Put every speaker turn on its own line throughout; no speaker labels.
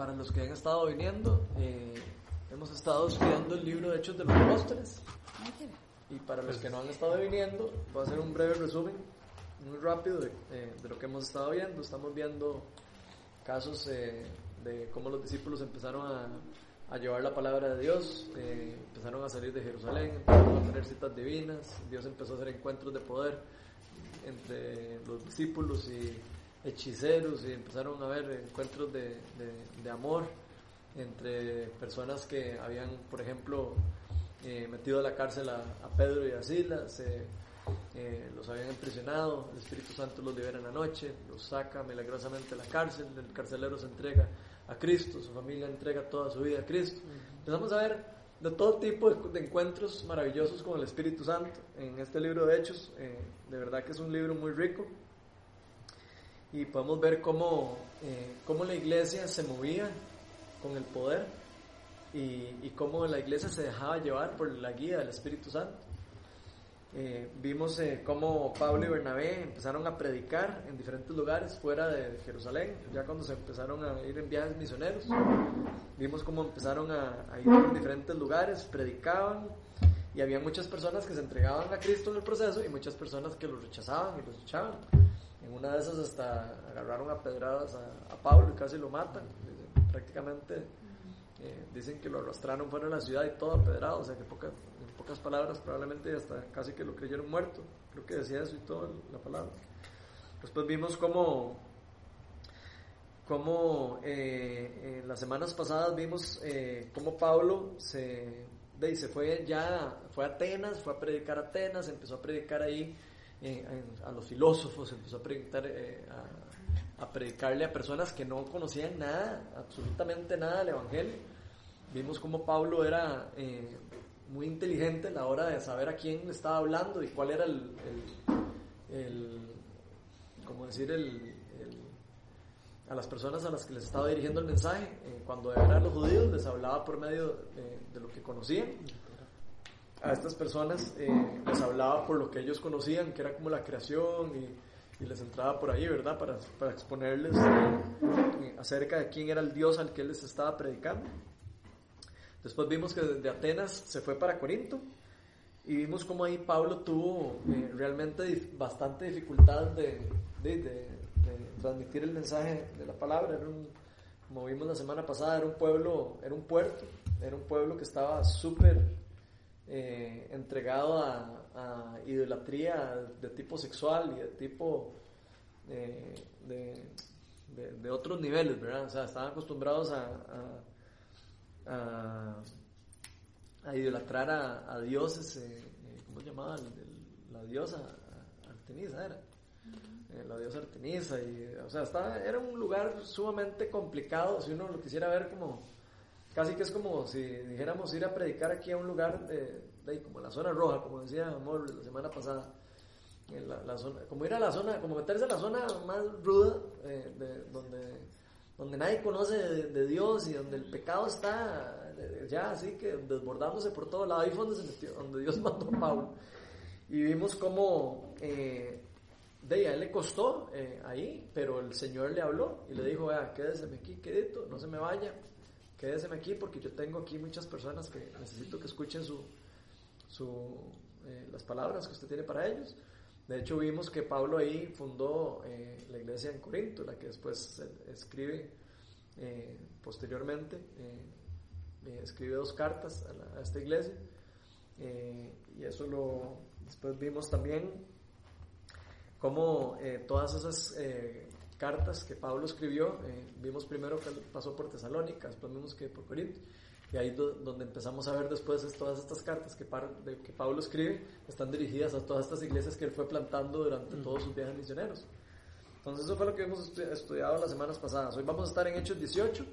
para los que han estado viniendo, eh, hemos estado estudiando el libro de Hechos de los Apóstoles. Y para los que no han estado viniendo, voy a hacer un breve resumen, muy rápido, de, eh, de lo que hemos estado viendo. Estamos viendo casos eh, de cómo los discípulos empezaron a, a llevar la palabra de Dios, eh, empezaron a salir de Jerusalén, empezaron a tener citas divinas, Dios empezó a hacer encuentros de poder entre los discípulos y hechiceros y empezaron a haber encuentros de, de, de amor entre personas que habían, por ejemplo, eh, metido a la cárcel a, a Pedro y a Silas, eh, eh, los habían impresionado, el Espíritu Santo los libera en la noche, los saca milagrosamente de la cárcel, el carcelero se entrega a Cristo, su familia entrega toda su vida a Cristo. Empezamos a ver de todo tipo de, de encuentros maravillosos con el Espíritu Santo en este libro de Hechos, eh, de verdad que es un libro muy rico y podemos ver cómo, eh, cómo la iglesia se movía con el poder y, y cómo la iglesia se dejaba llevar por la guía del Espíritu Santo. Eh, vimos eh, cómo Pablo y Bernabé empezaron a predicar en diferentes lugares fuera de Jerusalén, ya cuando se empezaron a ir en viajes misioneros. Vimos cómo empezaron a, a ir en diferentes lugares, predicaban y había muchas personas que se entregaban a Cristo en el proceso y muchas personas que los rechazaban y los echaban. En una de esas hasta agarraron a pedradas a, a Pablo y casi lo matan. Prácticamente eh, dicen que lo arrastraron fuera de la ciudad y todo apedrado, o sea que poca, en pocas palabras probablemente hasta casi que lo creyeron muerto. Creo que decía eso y todo la palabra. Después vimos cómo, cómo eh, en las semanas pasadas vimos eh, cómo Pablo se, se fue ya, fue a Atenas, fue a predicar a Atenas, empezó a predicar ahí a los filósofos, empezó a predicar eh, a, predicarle a personas que no conocían nada, absolutamente nada del Evangelio. Vimos cómo Pablo era eh, muy inteligente a la hora de saber a quién le estaba hablando y cuál era el, el, el decir, el, a las personas a las que les estaba dirigiendo el mensaje. Eh, cuando eran los judíos les hablaba por medio de lo que conocían. A estas personas eh, les hablaba por lo que ellos conocían, que era como la creación y, y les entraba por ahí, ¿verdad? Para, para exponerles eh, acerca de quién era el Dios al que él les estaba predicando. Después vimos que desde Atenas se fue para Corinto y vimos cómo ahí Pablo tuvo eh, realmente bastante dificultad de, de, de, de, transmitir el mensaje de la palabra. Era un, como vimos la semana pasada, era un pueblo, era un puerto, era un pueblo que estaba súper eh, entregado a, a, idolatría de tipo sexual y de tipo eh, de, de, de, otros niveles, ¿verdad? O sea, estaban acostumbrados a, a a, idolatrar a, dioses, eh, eh, ¿cómo se llamaba? La diosa Artemisa era. La diosa Artemisa, y, o sea, estaba, era un lugar sumamente complicado, si uno lo quisiera ver como, casi que es como si dijéramos ir a predicar aquí a un lugar de, de como la zona roja, como decía Amor la semana pasada. La, la zona, como ir a la zona, como meterse en la zona más ruda, eh, de, donde donde nadie conoce de, Dios y donde el pecado está ya así que desbordándose por todo lado. Ahí fue donde, se donde Dios mandó a Pablo. Y vimos cómo eh, a él le costó eh, ahí, pero el Señor le habló y le dijo, vea, quédeseme aquí, quedito, no se me vaya, quédeseme aquí porque yo tengo aquí muchas personas que necesito que escuchen su, su, eh, las palabras que usted tiene para ellos. De hecho, vimos que Pablo ahí fundó eh, la iglesia en Corinto, la que después escribe eh, posteriormente, escribe dos cartas a esta iglesia. y eso lo después vimos también cómo todas esas cartas que Pablo escribió, vimos primero que pasó por Tesalónica, después vimos que por Corinto. Y ahí do, donde empezamos a ver después es todas estas cartas que, par, de, que, Pablo escribe están dirigidas a todas estas iglesias que él fue plantando durante mm. todos sus viajes misioneros. Entonces eso fue lo que hemos estu estudiado las semanas pasadas. Hoy vamos a estar en Hechos 18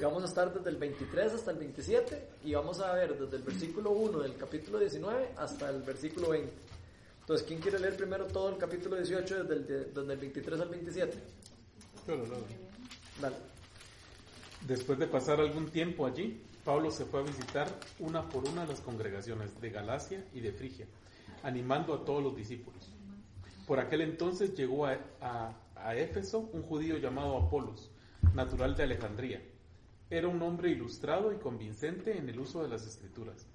y vamos a estar desde el 23 hasta el 27 y vamos a ver desde el versículo 1 del capítulo 19 hasta el versículo 20. Entonces, ¿quién quiere leer primero todo el capítulo 18 desde el, desde el 23 al 27?
Después de pasar algún tiempo allí, Pablo se fue a visitar una por una las congregaciones de Galacia y de Frigia, animando a todos los discípulos. Por aquel entonces llegó a Éfeso un judío llamado Apolos, natural de Alejandría. Era un hombre ilustrado y convincente en el uso de las escrituras.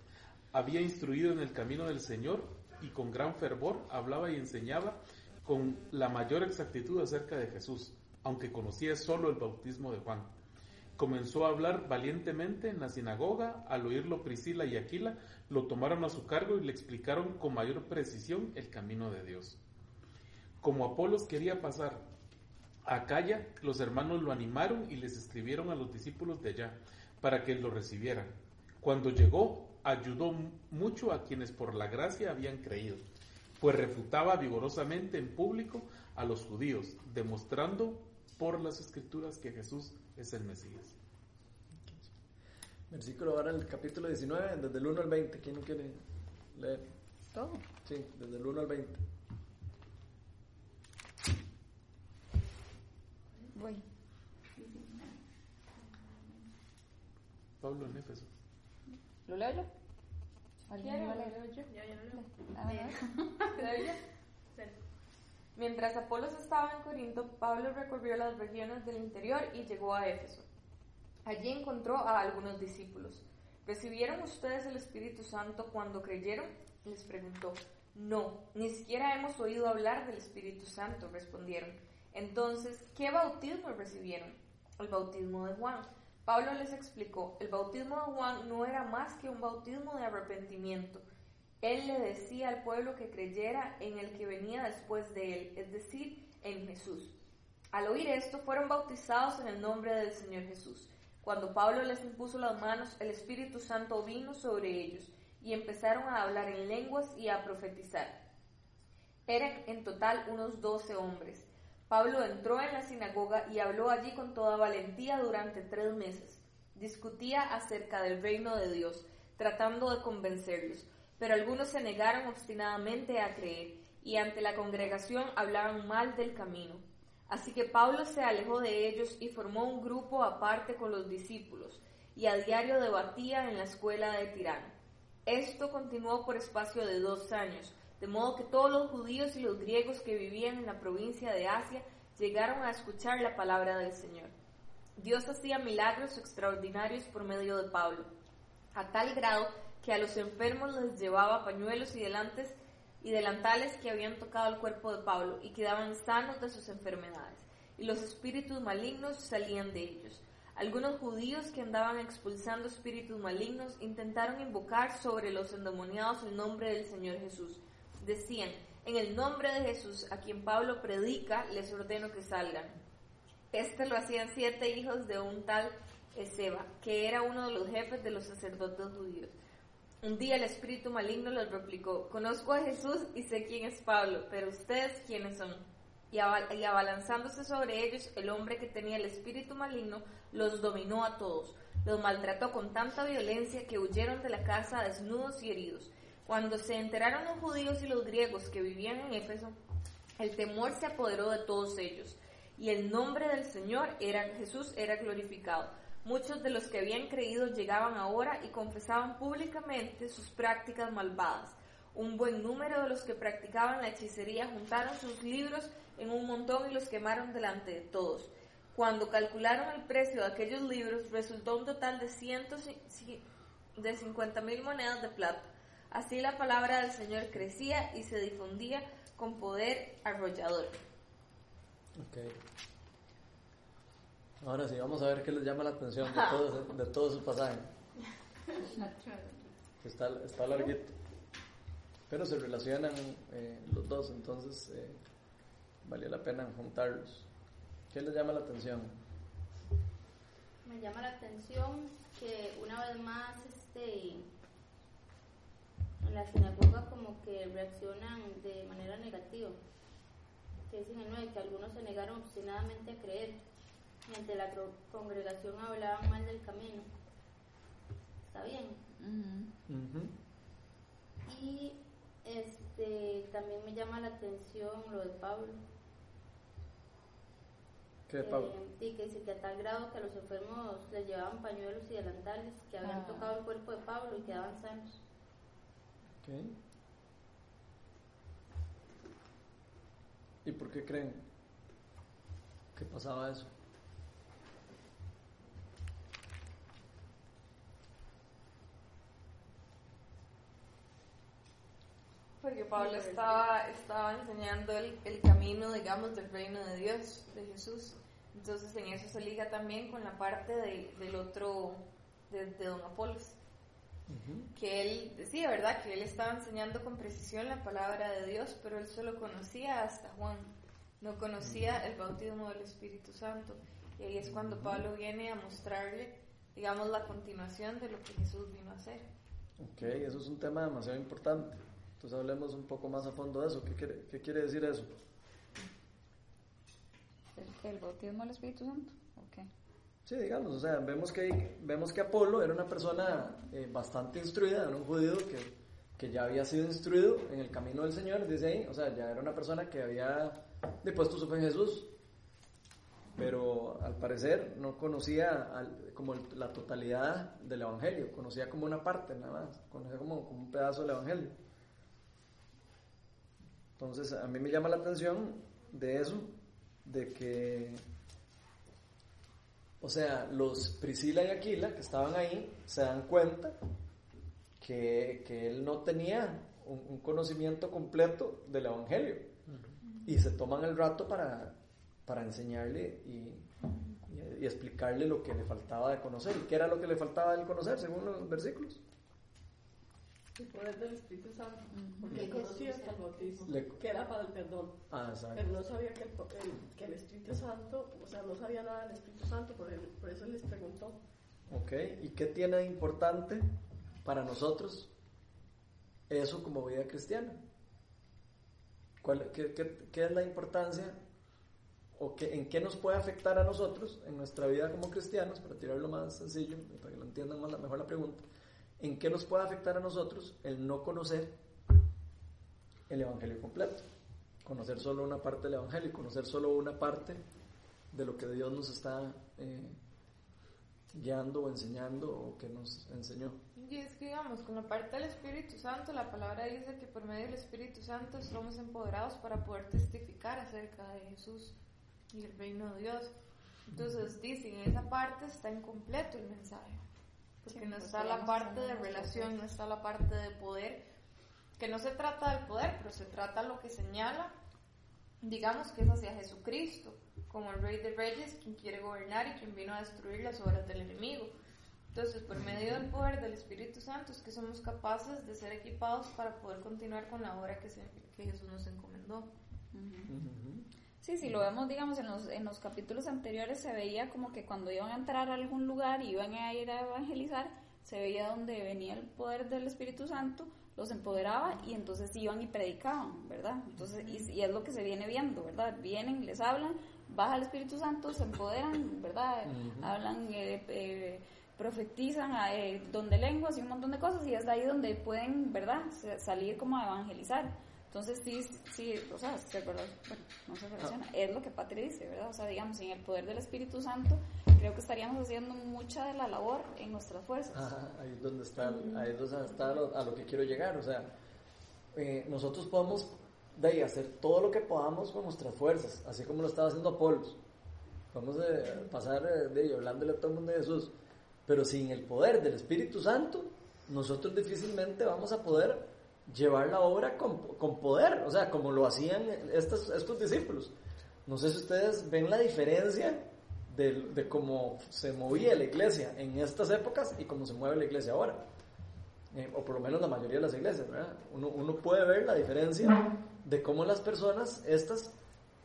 Había instruido en el camino del Señor y con gran fervor hablaba y enseñaba con la mayor exactitud acerca de Jesús, aunque conocía solo el bautismo de Juan. Comenzó a hablar valientemente en la sinagoga, al oírlo Priscila y Aquila, lo tomaron a su cargo y le explicaron con mayor precisión el camino de Dios. Como Apolos quería pasar a Calla, los hermanos lo animaron y les escribieron a los discípulos de allá para que lo recibieran. Cuando llegó, ayudó mucho a quienes por la gracia habían creído, pues refutaba vigorosamente en público a los judíos, demostrando por las escrituras que Jesús es el Mesías.
Versículo ahora el capítulo 19, desde el 1 al 20. ¿Quién quiere leer?
Todo.
Sí, desde el 1 al 20.
Voy.
Pablo en Éfeso.
¿Lo leo yo? ¿Alguien
Quiero,
lo
leo yo. Ya, ya lo leo.
A ver.
¿Lo leo yo? Mientras Apolos estaba en Corinto, Pablo recorrió las regiones del interior y llegó a Éfeso. Allí encontró a algunos discípulos. ¿Recibieron ustedes el Espíritu Santo cuando creyeron? Les preguntó. No, ni siquiera hemos oído hablar del Espíritu Santo, respondieron. Entonces, ¿qué bautismo recibieron? El bautismo de Juan. Pablo les explicó, el bautismo de Juan no era más que un bautismo de arrepentimiento. Él le decía al pueblo que creyera en el que venía después de él, es decir, en Jesús. Al oír esto, fueron bautizados en el nombre del Señor Jesús. Cuando Pablo les impuso las manos, el Espíritu Santo vino sobre ellos y empezaron a hablar en lenguas y a profetizar. Eran en total unos doce hombres. Pablo entró en la sinagoga y habló allí con toda valentía durante tres meses. Discutía acerca del reino de Dios, tratando de convencerlos, pero algunos se negaron obstinadamente a creer y ante la congregación hablaban mal del camino. Así que Pablo se alejó de ellos y formó un grupo aparte con los discípulos, y a diario debatía en la escuela de Tirano. Esto continuó por espacio de dos años, de modo que todos los judíos y los griegos que vivían en la provincia de Asia llegaron a escuchar la palabra del Señor. Dios hacía milagros extraordinarios por medio de Pablo, a tal grado que a los enfermos les llevaba pañuelos y delantes y delantales que habían tocado el cuerpo de Pablo y quedaban sanos de sus enfermedades, y los espíritus malignos salían de ellos. Algunos judíos que andaban expulsando espíritus malignos intentaron invocar sobre los endemoniados el nombre del Señor Jesús. Decían, en el nombre de Jesús, a quien Pablo predica, les ordeno que salgan. Este lo hacían siete hijos de un tal Ezeba, que era uno de los jefes de los sacerdotes judíos. Un día el espíritu maligno les replicó, conozco a Jesús y sé quién es Pablo, pero ustedes quiénes son. Y, abalanzándose sobre ellos, el hombre que tenía el espíritu maligno los dominó a todos, los maltrató con tanta violencia que huyeron de la casa desnudos y heridos. Cuando se enteraron los judíos y los griegos que vivían en Éfeso, el temor se apoderó de todos ellos, y el nombre del Señor era Jesús era glorificado. Muchos de los que habían creído llegaban ahora y confesaban públicamente sus prácticas malvadas. Un buen número de los que practicaban la hechicería juntaron sus libros en un montón y los quemaron delante de todos. Cuando calcularon el precio de aquellos libros, resultó un total de cientos de cincuenta mil monedas de plata. Así la palabra del Señor crecía y se difundía con poder arrollador.
Ahora sí, vamos a ver qué les llama la atención de todo, de todo su pasaje. Está, está larguito. Pero se relacionan eh, los dos, entonces eh, valía la pena juntarlos. ¿Qué les llama la atención?
Me llama la atención que una vez más este en la sinagoga como que reaccionan de manera negativa. Que dicen el 9 que algunos se negaron obstinadamente a creer y ante la congregación hablaban mal del camino. ¿Está bien? Y este también me llama la atención lo de Pablo.
¿Qué, Pablo?
Eh, y que dice que a tal grado que a los enfermos les llevaban pañuelos y delantales que habían
Ah.
tocado el cuerpo de Pablo y quedaban sanos.
Ok. ¿Y por qué creen que pasaba eso?
Porque Pablo estaba, estaba enseñando el, el camino, digamos, del reino de Dios, de Jesús. Entonces en eso se liga también con la parte de- del otro, de, de Don Apolos. Que él decía, ¿verdad? Que él estaba enseñando con precisión la palabra de Dios, pero él solo conocía hasta Juan. No conocía el bautismo del Espíritu Santo. Y ahí es cuando Pablo viene a mostrarle, digamos, la continuación de lo que Jesús vino a hacer.
Ok, eso es un tema demasiado importante. Entonces hablemos un poco más a fondo de eso. ¿Qué quiere, qué quiere decir eso?
¿El, el bautismo del Espíritu Santo? Ok.
Sí, digamos, o sea, vemos que, vemos que Apolo era una persona eh, bastante instruida, era un judío que, que ya había sido instruido en el camino del Señor, dice ahí, o sea, ya era una persona que había depuesto su fe en Jesús, pero al parecer no conocía al- como el- la totalidad del Evangelio, conocía como una parte nada más, conocía como, como un pedazo del Evangelio. Entonces, a mí me llama la atención de eso, de que o sea, los Priscila y Aquila que estaban ahí se dan cuenta que, que él no tenía un, un conocimiento completo del Evangelio y se toman el rato para, para enseñarle y, y- y explicarle lo que le faltaba de conocer. ¿Y qué era lo que le faltaba de conocer según los versículos?
El poder del Espíritu Santo. Porque él conocía hasta el bautismo,
Le-
que era para el perdón.
Ah, exacto.
Pero no sabía que el, el- que el Espíritu Santo, o sea, no sabía nada del Espíritu Santo, por, el- por eso les preguntó.
Ok, ¿y qué tiene de importante para nosotros eso como vida cristiana? ¿Cuál, qué, qué- qué es la importancia o qué, en qué nos puede afectar a nosotros en nuestra vida como cristianos, para tirarlo más sencillo, para que lo entiendan más, la- mejor la pregunta, en qué nos puede afectar a nosotros el no conocer el Evangelio completo? Conocer solo una parte del Evangelio, conocer solo una parte de lo que Dios nos está eh, guiando o enseñando o que nos enseñó.
Y es que, digamos, con la parte del Espíritu Santo, la palabra dice que por medio del Espíritu Santo somos empoderados para poder testificar acerca de Jesús y el reino de Dios. Entonces, dicen, en esa parte está incompleto el mensaje. Porque
Sí,
no
porque
está la parte de relación, no está la parte de poder, que no se trata del poder, pero se trata lo que señala, digamos que es hacia Jesucristo, como el Rey de Reyes, quien quiere gobernar y quien vino a destruir las obras del enemigo. Entonces, por medio del poder del Espíritu Santo es que somos capaces de ser equipados para poder continuar con la obra que, se- que Jesús nos encomendó.
Sí, si lo vemos, digamos, en los, en los capítulos anteriores se veía como que cuando iban a entrar a algún lugar y iban a ir a evangelizar, se veía donde venía el poder del Espíritu Santo, los empoderaba y entonces iban y predicaban, ¿verdad? Entonces, y, y es lo que se viene viendo, ¿verdad? Vienen, les hablan, baja el Espíritu Santo, se empoderan, ¿verdad? Hablan, eh, eh, profetizan, eh, don de lenguas y un montón de cosas y es de ahí donde pueden, ¿verdad? Salir como a evangelizar. Entonces sí, sí, o sea, se bueno, no se relaciona, es lo que Patri dice, ¿verdad? O sea, digamos, sin el poder del Espíritu Santo, creo que estaríamos haciendo mucha de la labor en nuestras fuerzas.
Ajá, ahí es donde está, ahí es donde está lo- a lo que quiero llegar. O sea, eh, nosotros podemos de ahí, hacer todo lo que podamos con nuestras fuerzas, así como lo estaba haciendo Apolos. Podemos eh, pasar eh, de ahí, hablándole a todo el mundo de Jesús, pero sin el poder del Espíritu Santo, nosotros difícilmente vamos a poder llevar la obra con, con poder, o sea, como lo hacían estos, estos discípulos. No sé si ustedes ven la diferencia de, de cómo se movía la iglesia en estas épocas y cómo se mueve la iglesia ahora. Eh, o por lo menos la mayoría de las iglesias, ¿verdad? Uno, uno puede ver la diferencia de cómo las personas, estas,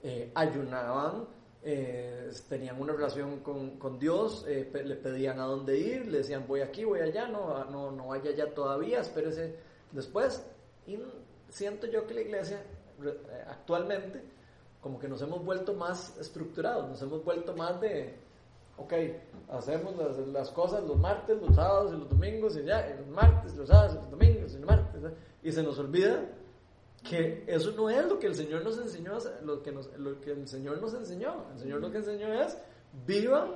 eh, ayunaban, eh, tenían una relación con, con Dios, eh, pe- le pedían a dónde ir, le decían voy aquí, voy allá, no, no, no vaya allá todavía, espérese después. Y siento yo que la iglesia eh, actualmente como que nos hemos vuelto más estructurados, nos hemos vuelto más de, ok, hacemos las, las cosas los martes, los sábados y los domingos, y ya, los martes, los sábados, y los domingos, y los martes, y se nos olvida que eso no es lo que el Señor nos enseñó, lo que, nos, lo que el Señor nos enseñó. El Señor lo que enseñó es, vivan,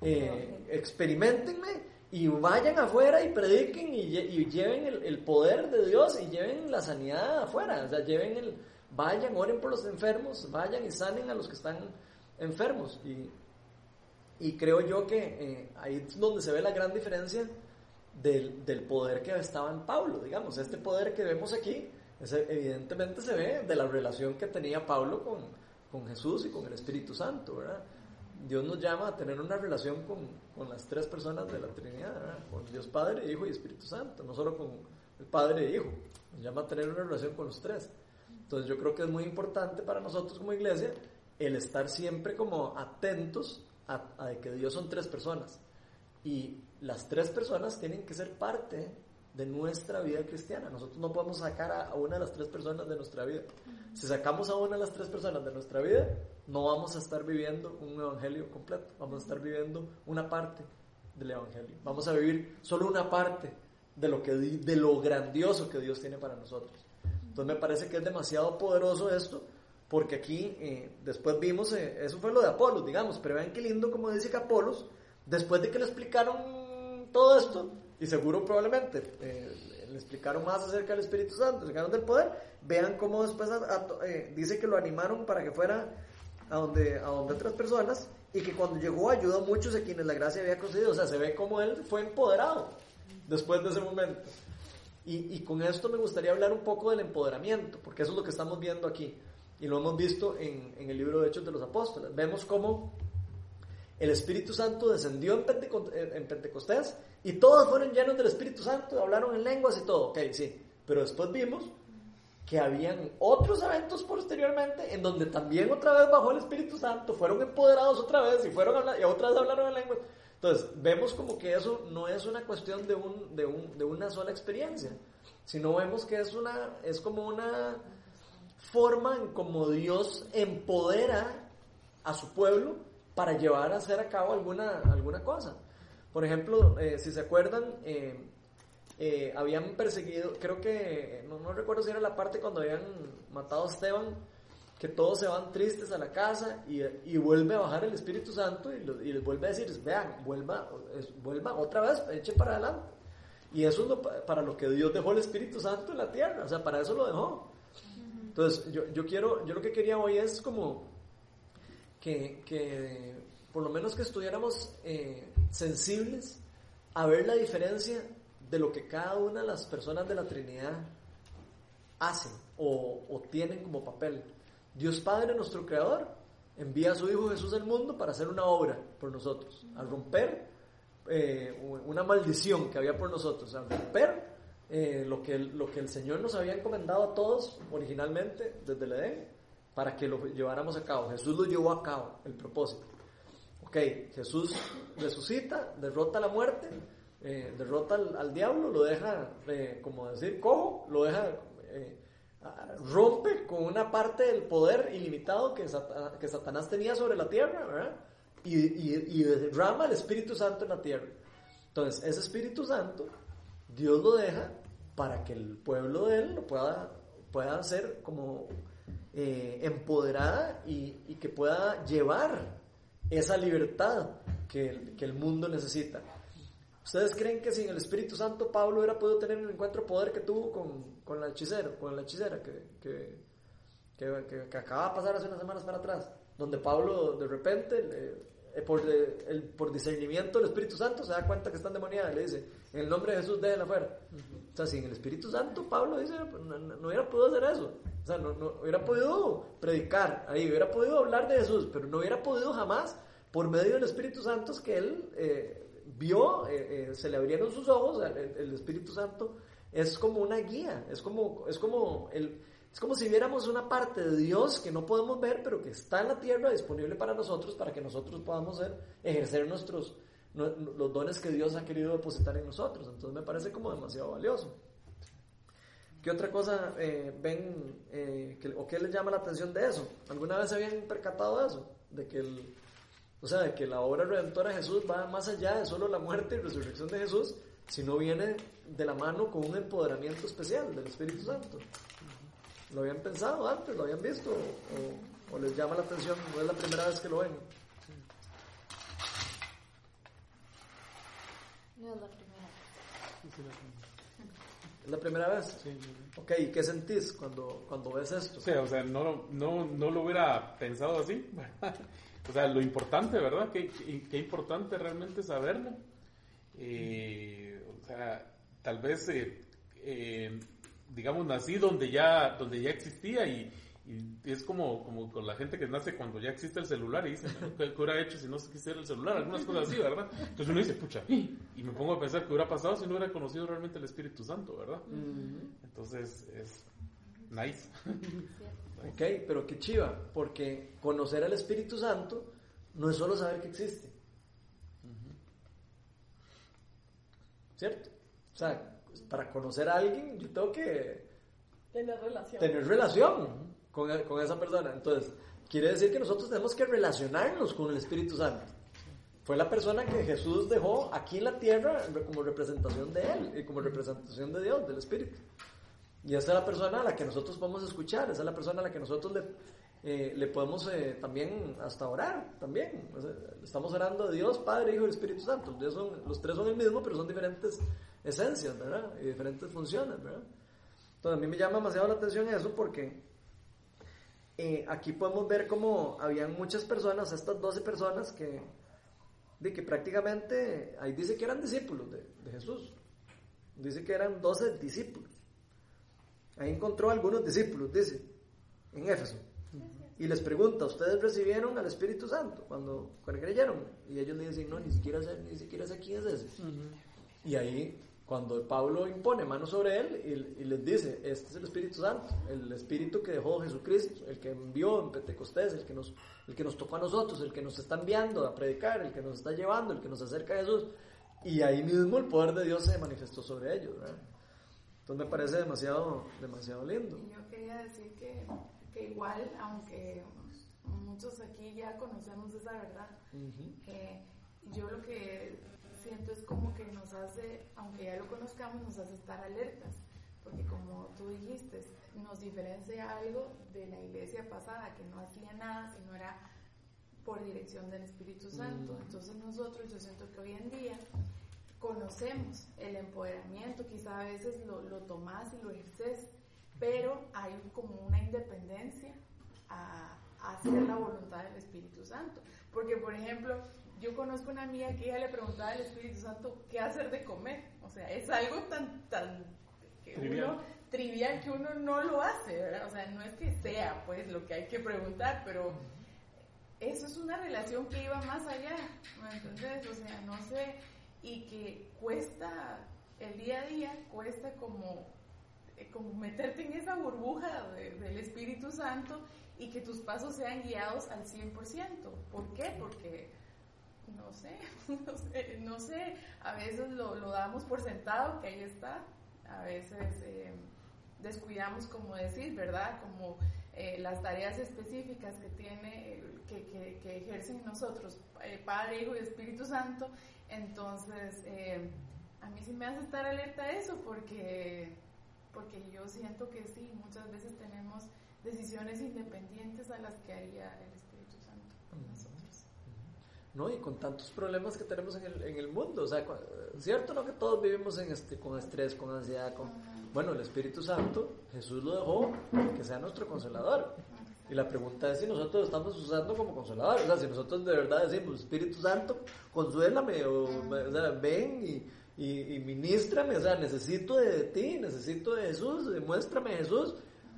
eh, experimentenme y vayan afuera y prediquen y, lle- y lleven el, el poder de Dios y lleven la sanidad afuera. O sea, lleven el, vayan, oren por los enfermos, vayan y sanen a los que están enfermos. Y, y creo yo que eh, ahí es donde se ve la gran diferencia del, del poder que estaba en Pablo, digamos. Este poder que vemos aquí ese evidentemente se ve de la relación que tenía Pablo con, con Jesús y con el Espíritu Santo, ¿verdad? Dios nos llama a tener una relación con, con las tres personas de la Trinidad, con Dios Padre, Hijo y Espíritu Santo, no solo con el Padre e Hijo, nos llama a tener una relación con los tres. Entonces yo creo que es muy importante para nosotros como iglesia el estar siempre como atentos a, a que Dios son tres personas. Y las tres personas tienen que ser parte de nuestra vida cristiana. Nosotros no podemos sacar a una de las tres personas de nuestra vida. Si sacamos a una de las tres personas de nuestra vida, no vamos a estar viviendo un evangelio completo, vamos a estar viviendo una parte del evangelio. Vamos a vivir solo una parte de lo que de lo grandioso que Dios tiene para nosotros. Entonces me parece que es demasiado poderoso esto, porque aquí eh, después vimos, eh, eso fue lo de Apolos, digamos, pero vean qué lindo como dice que Apolos, después de que le explicaron todo esto, y seguro probablemente eh, le explicaron más acerca del Espíritu Santo, le explicaron del poder, vean cómo después dice que lo animaron para que fuera a donde, a donde otras personas, y que cuando llegó ayudó a muchos a quienes la gracia había concedido, o sea, se ve como él fue empoderado después de ese momento. Y, con esto me gustaría hablar un poco del empoderamiento, porque eso es lo que estamos viendo aquí. Y lo hemos visto en, el libro de Hechos de los Apóstoles. Vemos cómo el Espíritu Santo descendió en, en Pentecostés y todos fueron llenos del Espíritu Santo, hablaron en lenguas y todo. Ok, sí. Pero después vimos que habían otros eventos posteriormente en donde también otra vez bajó el Espíritu Santo, fueron empoderados otra vez y, fueron y otra vez hablaron en lenguas. Entonces, vemos como que eso no es una cuestión de, un, de, un, de una sola experiencia, sino vemos que es, una, es como una forma en como Dios empodera a su pueblo para llevar a hacer a cabo alguna, alguna cosa. Por ejemplo, eh, si se acuerdan, eh, eh, habían perseguido, creo que, no, no recuerdo si era la parte cuando habían matado a Esteban, que todos se van tristes a la casa y, y vuelve a bajar el Espíritu Santo y, y, les vuelve a decir, vean, vuelva, vuelva otra vez, echen para adelante. Y eso es lo, para lo que Dios dejó el Espíritu Santo en la tierra, o sea, para eso lo dejó. Entonces, yo, yo quiero, yo lo que quería hoy es como que, que por lo menos que estuviéramos eh, sensibles a ver la diferencia de lo que cada una de las personas de la Trinidad hacen o, tienen como papel. Dios Padre, nuestro Creador, envía a su Hijo Jesús al mundo para hacer una obra por nosotros, a romper eh, una maldición que había por nosotros, a romper eh, lo, que, lo que el Señor nos había encomendado a todos originalmente desde el Edén, para que lo lleváramos a cabo. Jesús lo llevó a cabo, el propósito. Ok, Jesús resucita, derrota la muerte, eh, derrota al, diablo, lo deja, como decir, cojo, lo deja rompe con una parte del poder ilimitado que, que Satanás tenía sobre la tierra, ¿verdad? Y, y, derrama el Espíritu Santo en la tierra. Entonces, ese Espíritu Santo, Dios lo deja para que el pueblo de él lo pueda, pueda ser como eh, empoderada y, que pueda llevar esa libertad que el mundo necesita. ¿Ustedes creen que sin el Espíritu Santo Pablo hubiera podido tener el encuentro poder que tuvo con, con la hechicera, con la hechicera que, que, acaba de pasar hace unas semanas para atrás? Donde Pablo de repente, eh, por, el, por discernimiento del Espíritu Santo, se da cuenta que está endemoniada y le dice, en el nombre de Jesús, déjenla afuera. O sea, sin el Espíritu Santo, Pablo dice, pues, no, no, hubiera podido hacer eso. O sea, no, no, hubiera podido predicar ahí, hubiera podido hablar de Jesús, pero no hubiera podido jamás, por medio del Espíritu Santo, que él... Eh, vio, eh, eh, se le abrieron sus ojos, el, Espíritu Santo es como una guía, es como, es como el, es como si viéramos una parte de Dios que no podemos ver, pero que está en la tierra disponible para nosotros, para que nosotros podamos ejercer nuestros, los dones que Dios ha querido depositar en nosotros. Entonces me parece como demasiado valioso. ¿Qué otra cosa eh, ven o qué les llama la atención de eso? ¿Alguna vez se habían percatado de eso? De que el, o sea, de que la obra redentora de Jesús va más allá de solo la muerte y resurrección de Jesús, sino viene de la mano con un empoderamiento especial del Espíritu Santo. ¿Lo habían pensado antes? ¿Lo habían visto? ¿O, les llama la atención? ¿No es la primera vez que lo ven?
No es la primera.
¿Es la primera vez? Sí. Ok, ¿y qué sentís cuando, cuando ves esto?
Sí, o sea, no, no, no lo hubiera pensado así. O sea, lo importante, ¿verdad? Qué, qué, importante realmente saberlo. Eh, o sea, tal vez eh, eh, digamos, nací donde ya, donde ya existía y, y es como, como con la gente que nace cuando ya existe el celular y dicen, ¿qué, qué hubiera hecho si no existiera el celular? Algunas cosas así, ¿verdad? Entonces uno dice, pucha, y me pongo a pensar qué hubiera pasado si no hubiera conocido realmente el Espíritu Santo, ¿verdad? Entonces es nice.
Ok, pero qué chiva, porque conocer al Espíritu Santo no es solo saber que existe. ¿Cierto? O sea, para conocer a alguien yo tengo que
Tener relación.
tener relación con, con esa persona. Entonces, quiere decir que nosotros tenemos que relacionarnos con el Espíritu Santo. Fue la persona que Jesús dejó aquí en la tierra como representación de Él y como representación de Dios, del Espíritu. Y esa es la persona a la que nosotros podemos escuchar, esa es la persona a la que nosotros le, eh, le podemos eh, también hasta orar, también. Estamos orando a Dios, Padre, Hijo y Espíritu Santo. Dios son, los tres son el mismo, pero son diferentes esencias, ¿verdad? Y diferentes funciones, ¿verdad? Entonces a mí me llama demasiado la atención eso porque eh, aquí podemos ver cómo habían muchas personas, estas 12 personas que, de que prácticamente, ahí dice que eran discípulos de, de Jesús. Dice que eran 12 discípulos. Ahí encontró algunos discípulos, dice, en Éfeso. Y les pregunta, ¿ustedes recibieron al Espíritu Santo cuando, cuando creyeron? Y ellos le dicen, no, ni siquiera sé, ni siquiera sé quién es ese. Y ahí, cuando Pablo impone mano sobre él y, y, les dice, este es el Espíritu Santo, el Espíritu que dejó Jesucristo, el que envió en Pentecostés, el que, nos, el que nos tocó a nosotros, el que nos está enviando a predicar, el que nos está llevando, el que nos acerca a Jesús. Y ahí mismo el poder de Dios se manifestó sobre ellos. ¿verdad? Entonces me parece demasiado, demasiado lindo.
Y yo quería decir que, que igual, aunque muchos aquí ya conocemos esa verdad, uh -huh. eh, yo lo que siento es como que nos hace, aunque ya lo conozcamos, nos hace estar alertas, porque como tú dijiste, nos diferencia algo de la iglesia pasada, que no hacía nada, sino era por dirección del Espíritu Santo. Mm. Entonces nosotros, yo siento que hoy en día conocemos el empoderamiento, quizá a veces lo, lo tomás y lo ejerces, pero hay como una independencia a, a, hacer la voluntad del Espíritu Santo. Porque, por ejemplo, yo conozco una amiga que ella le preguntaba al Espíritu Santo qué hacer de comer. O sea, es algo tan, tan que
Trivial.
uno, trivial que uno no lo hace, ¿verdad? O sea, no es que sea pues lo que hay que preguntar, pero eso es una relación que iba más allá, ¿me entendés? O sea, no sé, y que cuesta el día a día, cuesta como, eh, como meterte en esa burbuja de, del Espíritu Santo y que tus pasos sean guiados al 100%. ¿Por qué? Porque, no sé, no sé, no sé a veces lo, damos por sentado que ahí está, a veces eh, descuidamos, como decir, ¿verdad? Como eh, las tareas específicas que tiene, que, que, ejercen nosotros, eh, Padre, Hijo y Espíritu Santo, entonces, eh, a mí sí me hace estar alerta a eso porque, porque yo siento que sí, muchas veces tenemos decisiones independientes a las que haría el Espíritu.
No, y con tantos problemas que tenemos en el, en el mundo, o sea, cierto, ¿no? Que todos vivimos en este, con estrés, con ansiedad, con... Bueno, el Espíritu Santo, Jesús lo dejó que sea nuestro consolador. Y la pregunta es si nosotros estamos usando como consolador. O sea, si nosotros de verdad decimos, Espíritu Santo, consuélame, o, o sea, ven y, y, y, ministrame, o sea, necesito de ti, necesito de Jesús, demuéstrame Jesús.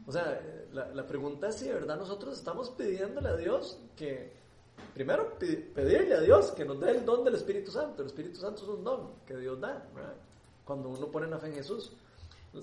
O sea, la, la pregunta es si de verdad nosotros estamos pidiéndole a Dios que, primero, pedirle a Dios que nos dé el don del Espíritu Santo. El Espíritu Santo es un don que Dios da, ¿verdad? Cuando uno pone la fe en Jesús.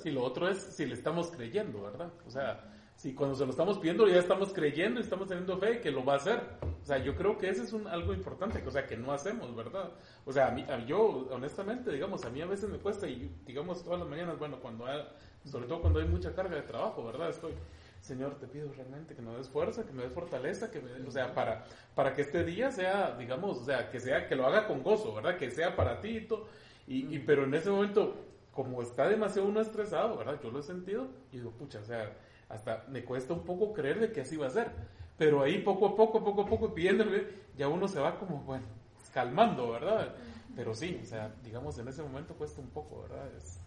Sí, lo otro es si le estamos creyendo, ¿verdad? O sea, si cuando se lo estamos pidiendo ya estamos creyendo y estamos teniendo fe que lo va a hacer. O sea, yo creo que ese es un, algo importante, o sea, que no hacemos, ¿verdad? O sea, a mí, a, yo, honestamente, digamos, a mí a veces me cuesta, y digamos, todas las mañanas, bueno, cuando hay, sobre todo cuando hay mucha carga de trabajo, ¿verdad? Estoy, Señor, te pido realmente que me des fuerza, que me des fortaleza, que me, o sea, para, para que este día sea, digamos, o sea, que sea, que lo haga con gozo, ¿verdad? Que sea para ti y todo. Y, y, pero en ese momento, como está demasiado uno estresado, ¿verdad? Yo lo he sentido y digo, pucha, o sea, hasta me cuesta un poco creer de que así va a ser. Pero ahí poco a poco, poco a poco, pidiéndole, ya uno se va como, bueno, calmando, ¿verdad? Pero sí, o sea, digamos, en ese momento cuesta un poco, ¿verdad? Es,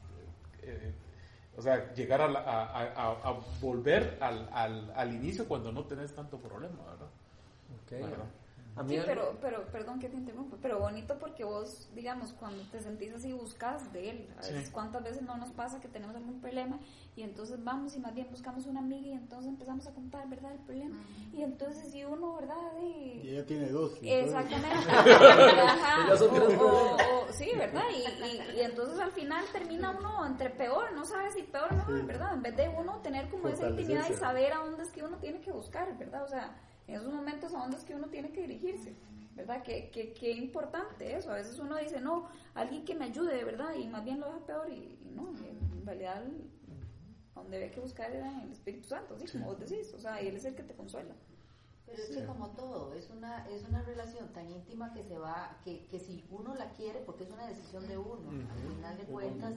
eh, o sea, llegar a, la, a, a, a volver al, al, al, inicio cuando no tenés tanto problema, ¿verdad?
Okay. ¿verdad? A mí
Sí, pero, pero, perdón que te interrumpa, pero bonito porque vos, digamos, cuando te sentís así, buscas de él. A veces,
Sí.
¿cuántas veces no nos pasa que tenemos algún problema y entonces vamos y más bien buscamos una amiga y entonces empezamos a contar, ¿verdad?, el problema. Y entonces, si uno, ¿verdad?,
Y
y...
ella tiene dos.
Exactamente. Ajá.
Ya son
O-
tres
o-
problemas.
o- sí, ¿verdad? Y, y, y entonces al final termina uno entre peor, no sabe si peor o mejor,
Sí.
¿verdad? En vez de uno tener como esa intimidad y saber a dónde es que uno tiene que buscar, ¿verdad? O sea, en esos momentos a dónde es que uno tiene que dirigirse, ¿verdad? Qué, qué, qué importante eso. A veces uno dice, no, alguien que me ayude, ¿de verdad? Y más bien lo deja peor y, y no, en realidad donde hay que buscar era en el Espíritu Santo, ¿sí? Como vos decís, o sea, y Él es el que te consuela.
Pero es que como todo, es una, es una relación tan íntima que se va, que, que si uno la quiere, porque es una decisión de uno, al final de cuentas,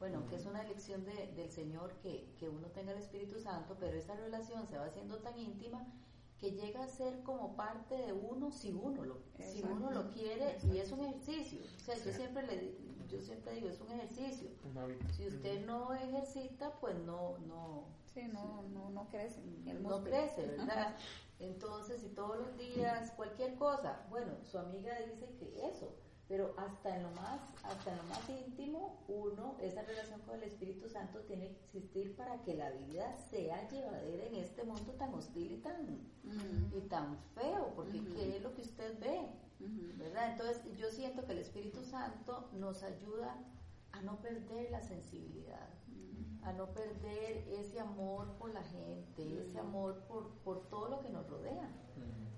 bueno, que es una elección de- del Señor que, que uno tenga el Espíritu Santo, pero esa relación se va haciendo tan íntima que llega a ser como parte de uno si uno lo, si uno lo quiere y es un ejercicio. O sea, yo siempre le yo siempre digo, es un ejercicio.
Un hábito.
Si usted no ejercita, pues no, no,
Sí, no, no, no crece. el
no crece, ¿verdad? Entonces, si todos los días, cualquier cosa, bueno, su amiga dice que eso, pero hasta en lo más, hasta en lo más íntimo, uno, esa relación con el Espíritu Santo tiene que existir para que la vida sea llevadera en este mundo tan hostil y tan, y tan feo, porque
Ujú.
¿qué es lo que usted ve? ¿verdad? Entonces yo siento que el Espíritu Santo nos ayuda a no perder la sensibilidad, a no perder ese amor por la gente, ese amor por, por todo lo que nos rodea.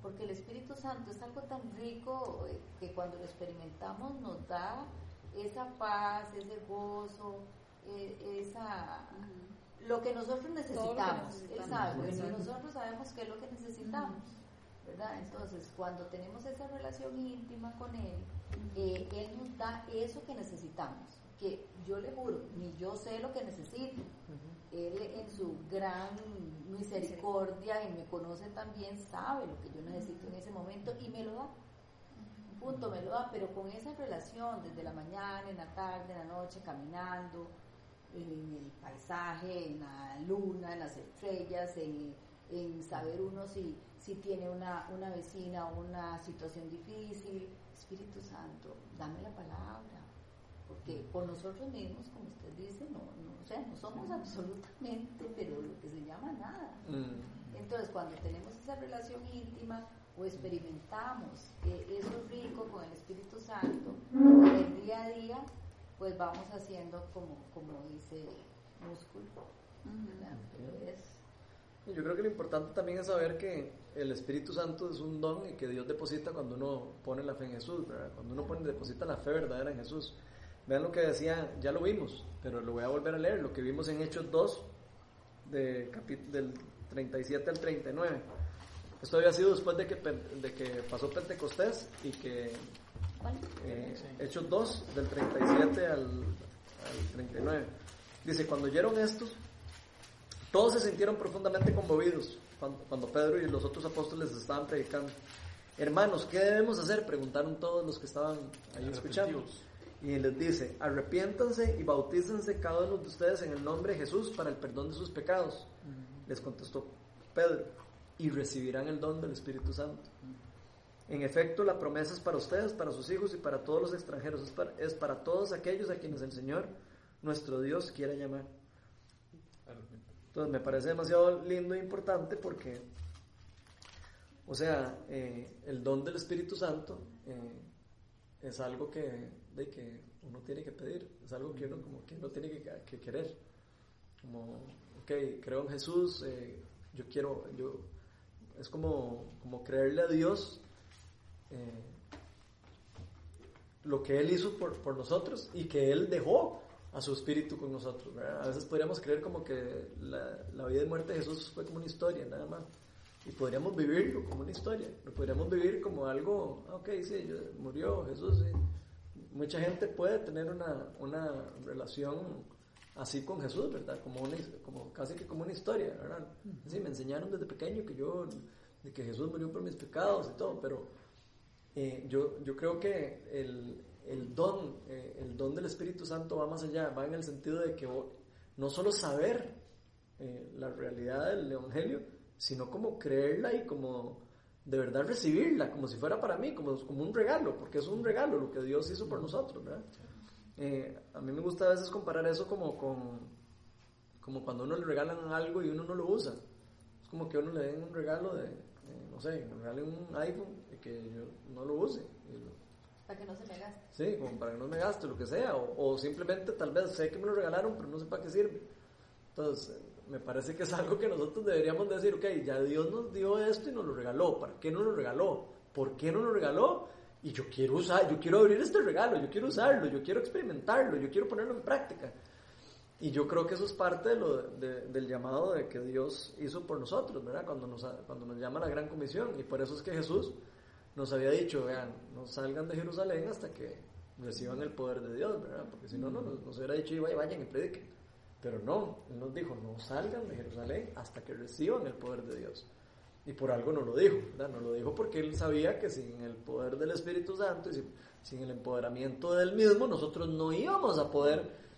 Porque el Espíritu Santo es algo tan rico eh, que cuando lo experimentamos nos da esa paz, ese gozo, eh, esa lo que nosotros necesitamos. Él
necesitamos.
sabe, porque
Exacto.
nosotros sabemos qué es lo que necesitamos. ¿verdad? Entonces, cuando tenemos esa relación íntima con Él, eh, Él nos da eso que necesitamos. Que yo le juro, ni yo sé lo que necesito. Él en su gran misericordia y me conoce también, sabe lo que yo necesito en ese momento y me lo da. Punto, me lo da, pero con esa relación desde la mañana, en la tarde, en la noche, caminando, en el paisaje, en la luna, en las estrellas, en, en saber uno si, si tiene una, una vecina o una situación difícil. Espíritu Santo, dame la palabra, porque por nosotros mismos, como usted dice, no, no, o sea, no somos absolutamente, pero lo que se llama nada.
Mm.
Entonces, cuando tenemos esa relación íntima o experimentamos eh, eso rico con el Espíritu Santo, en el día a día, pues vamos haciendo como, como dice músculo.
Yo creo que lo importante también es saber que el Espíritu Santo es un don y que Dios deposita cuando uno pone la fe en Jesús, ¿verdad? Cuando uno pone, deposita la fe verdadera en Jesús. Vean lo que decía, ya lo vimos, pero lo voy a volver a leer, lo que vimos en Hechos 2, de del 37 al 39. Esto había sido después de que, de que pasó Pentecostés y que eh, Hechos 2, del 37 al, al 39. Dice, cuando oyeron estos, todos se sintieron profundamente conmovidos cuando, cuando Pedro y los otros apóstoles estaban predicando. Hermanos, ¿qué debemos hacer? Preguntaron todos los que estaban ahí escuchando. Y les dice, arrepiéntanse y bautícense cada uno de ustedes en el nombre de Jesús para el perdón de sus pecados. Les contestó Pedro, y recibirán el don del Espíritu Santo. En efecto, la promesa es para ustedes, para sus hijos y para todos los extranjeros. Es para, es para todos aquellos a quienes el Señor, nuestro Dios, quiera llamar. Entonces me parece demasiado lindo e importante porque, o sea, eh, el don del Espíritu Santo eh, es algo que, de que uno tiene que pedir, es algo que uno, como que uno tiene que, que querer. Como, ok, creo en Jesús, eh, yo quiero, yo, es como, como creerle a Dios eh, lo que Él hizo por, por nosotros y que Él dejó a su espíritu con nosotros. ¿verdad? A veces podríamos creer como que la, la vida y muerte de Jesús fue como una historia, nada más. Y podríamos vivirlo como una historia. Lo podríamos vivir como algo, ah, ok, sí, murió Jesús. sí. Mucha gente puede tener una, una relación así con Jesús, ¿verdad? Como, una, como casi que como una historia, ¿verdad? Sí, me enseñaron desde pequeño que yo, de que Jesús murió por mis pecados y todo, pero eh, yo, yo creo que el, el don, eh, el don del Espíritu Santo va más allá, va en el sentido de que no solo saber eh, la realidad del Evangelio, sino como creerla y como de verdad recibirla como si fuera para mí, como, como un regalo, porque es un regalo lo que Dios hizo por nosotros, ¿verdad? Eh, a mí me gusta a veces comparar eso como con como cuando uno le regalan algo y uno no lo usa. Es como que uno le den un regalo de, eh, no sé, me regalen un iPhone y que yo no lo use.
Para que no se me gaste.
Sí, como para que no me gaste, lo que sea. O, o simplemente tal vez sé que me lo regalaron, pero no sé para qué sirve. Entonces, me parece que es algo que nosotros deberíamos decir, ok, ya Dios nos dio esto y nos lo regaló. ¿Para qué nos lo regaló? ¿Por qué no lo regaló? Y yo quiero usar, yo quiero abrir este regalo, yo quiero usarlo, yo quiero experimentarlo, yo quiero ponerlo en práctica. Y yo creo que eso es parte de lo, del llamado de que Dios hizo por nosotros, ¿verdad? Cuando nos, cuando nos llama la gran comisión. Y por eso es que Jesús nos había dicho, vean, no salgan de Jerusalén hasta que reciban el poder de Dios, ¿verdad? Porque si no, no nos, hubiera dicho, y vayan y prediquen. Pero no, Él nos dijo, no salgan de Jerusalén hasta que reciban el poder de Dios. Y por algo no lo dijo. No lo dijo porque Él sabía que sin el poder del Espíritu Santo y sin, el empoderamiento del mismo, nosotros no íbamos a poder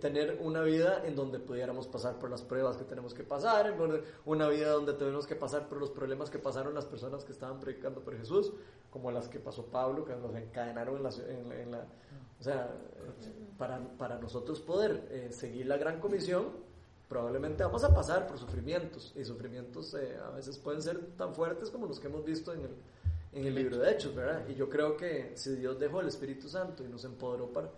tener una vida en donde pudiéramos pasar por las pruebas que tenemos que pasar, una vida donde tenemos que pasar por los problemas que pasaron las personas que estaban predicando por Jesús, como las que pasó Pablo, que nos encadenaron en la... En la, o sea, para, para, nosotros poder eh, seguir la gran comisión, probablemente vamos a pasar por sufrimientos, y sufrimientos eh, a veces pueden ser tan fuertes como los que hemos visto en el, en el libro de Hechos, ¿verdad? Y yo creo que si Dios dejó el Espíritu Santo y nos empoderó para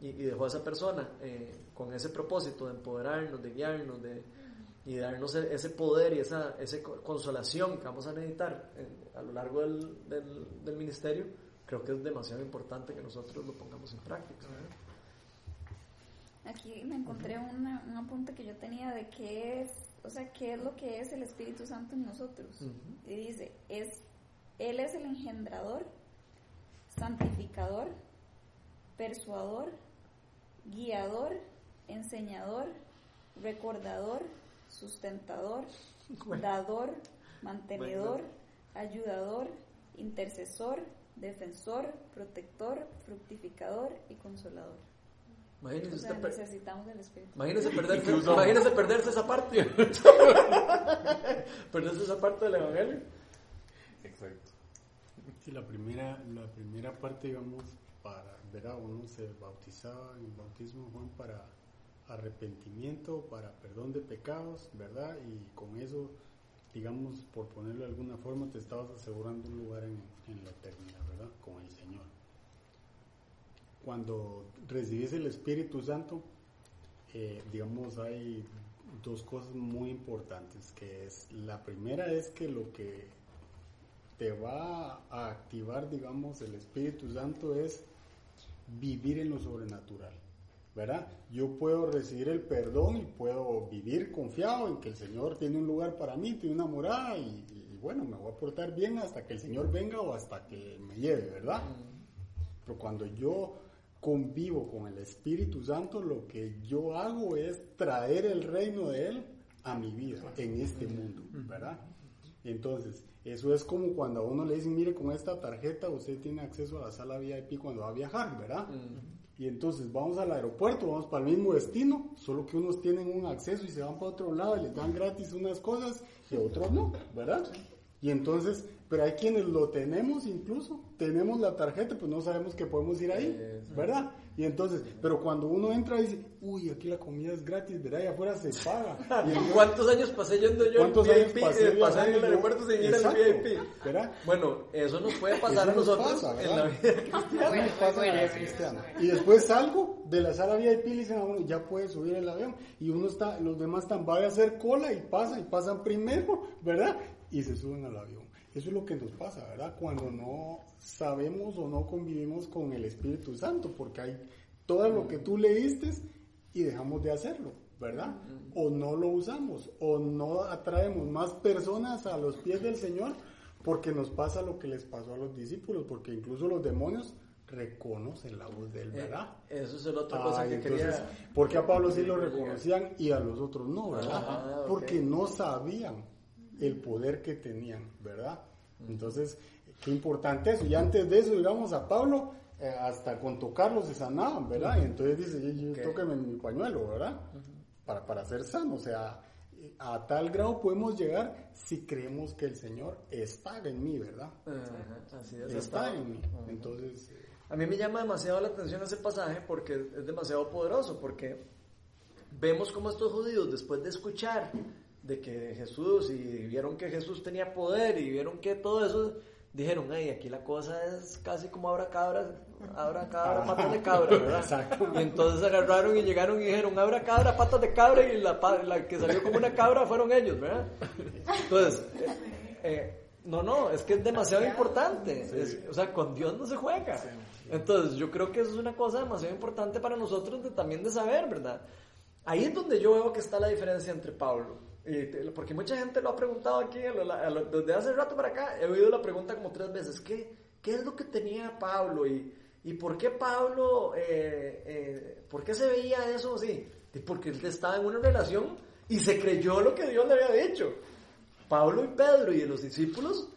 y, dejó a esa persona eh, con ese propósito de empoderarnos, de guiarnos, de, y darnos e, ese poder y esa, esa consolación que vamos a necesitar a lo largo del, del, ministerio, creo que es demasiado importante que nosotros lo pongamos en práctica.
Aquí me encontré una, un apunte que yo tenía de qué es, o sea, qué es lo que es el Espíritu Santo en nosotros. Y dice, es, Él es el engendrador, santificador, persuador, guiador, enseñador, recordador, sustentador, dador, mantenedor, ayudador, intercesor, defensor, protector, fructificador y consolador.
Imagínese,
necesitamos el Espíritu.
Imagínese perderse, imagínese perderse esa parte. perderse esa parte del Evangelio.
Exacto. Sí, la primera, la primera parte, digamos, para ¿verdad? Uno se bautizaba en el bautismo Juan para arrepentimiento, para perdón de pecados, ¿verdad? Y con eso, digamos, por ponerlo de alguna forma, te estabas asegurando un lugar en, la eternidad, ¿verdad? Con el Señor. Cuando recibes el Espíritu Santo, eh, digamos, hay dos cosas muy importantes, que es, la primera es que lo que te va a activar, digamos, el Espíritu Santo es vivir en lo sobrenatural. ¿Verdad? Yo puedo recibir el perdón y puedo vivir confiado en que el Señor tiene un lugar para mí, tiene una morada y, bueno, me voy a portar bien hasta que el Señor venga o hasta que me lleve, ¿verdad? Pero cuando yo convivo con el Espíritu Santo, lo que yo hago es traer el reino de Él a mi vida, en este mundo, ¿verdad? Entonces, eso es como cuando a uno le dicen, mire, con esta tarjeta usted tiene acceso a la sala VIP cuando va a viajar, ¿verdad? Y entonces vamos al aeropuerto, vamos para el mismo destino, solo que unos tienen un acceso y se van para otro lado y les dan gratis unas cosas y otros no, ¿verdad? Y entonces, pero hay quienes lo tenemos incluso, tenemos la tarjeta, pues no sabemos que podemos ir ahí, ¿verdad? Y entonces, pero cuando uno entra y dice, uy, aquí la comida es gratis, ¿verdad? Y afuera se paga.
¿Y ¿Cuántos años pasé yendo yo
¿Cuántos
en
VIP,
pasé, eh, pasé en el aeropuerto sin ir al VIP?
¿verdad?
Bueno, eso nos puede pasar a nosotros en la vida
cristiana. pasa en la vida cristiana. Y después salgo de la sala VIP y dicen a uno, ya puede subir el avión. Y uno está, los demás están, va a hacer cola y pasan, y pasan primero, ¿verdad? Y se suben al avión. Eso es lo que nos pasa, ¿verdad? Cuando no sabemos o no convivimos con el Espíritu Santo, porque hay todo lo que tú leíste y dejamos de hacerlo, ¿verdad? O no lo usamos, o no atraemos más personas a los pies del Señor, porque nos pasa lo que les pasó a los discípulos, porque incluso los demonios reconocen la voz de él, eh, ¿verdad?
eso es la otra cosa que quería...
Porque a Pablo sí lo reconocían y a los otros no, ¿verdad? Ah, porque no sabían el poder que tenían, ¿verdad? Entonces, qué importante eso. Y antes de eso, digamos, a Pablo, eh, hasta con tocarlo se sanaban, ¿verdad? Y entonces dice, tóqueme mi pañuelo, ¿verdad? para, para ser sano, o sea, a tal grado podemos llegar si creemos que el Señor está en mí, ¿verdad?
Así es.
Está en mí. Entonces,
A mí me llama demasiado la atención ese pasaje porque es demasiado poderoso, porque vemos como estos judíos, después de escuchar de que Jesús y vieron que Jesús tenía poder y vieron que todo eso, dijeron, hey, aquí la cosa es casi como abra cabra, abra cabra, patas de cabra, ¿verdad?
Exacto.
Y entonces agarraron y llegaron y dijeron, abra cabra, patas de cabra, y la, la que salió como una cabra fueron ellos, ¿verdad? Entonces, eh, eh, no, no, es que es demasiado importante. Es- o sea, con Dios no se juega. Entonces, yo creo que eso es una cosa demasiado importante para nosotros de, también de saber, ¿verdad? Ahí es donde yo veo que está la diferencia entre Pablo. Y te- porque mucha gente lo ha preguntado aquí, desde hace rato para acá, he oído la pregunta como tres veces, ¿qué, qué es lo que tenía Pablo? ¿Y, y por qué Pablo, eh, eh, por qué se veía eso así? Y porque él estaba en una relación y se creyó lo que Dios le había dicho. Pablo y Pedro y los discípulos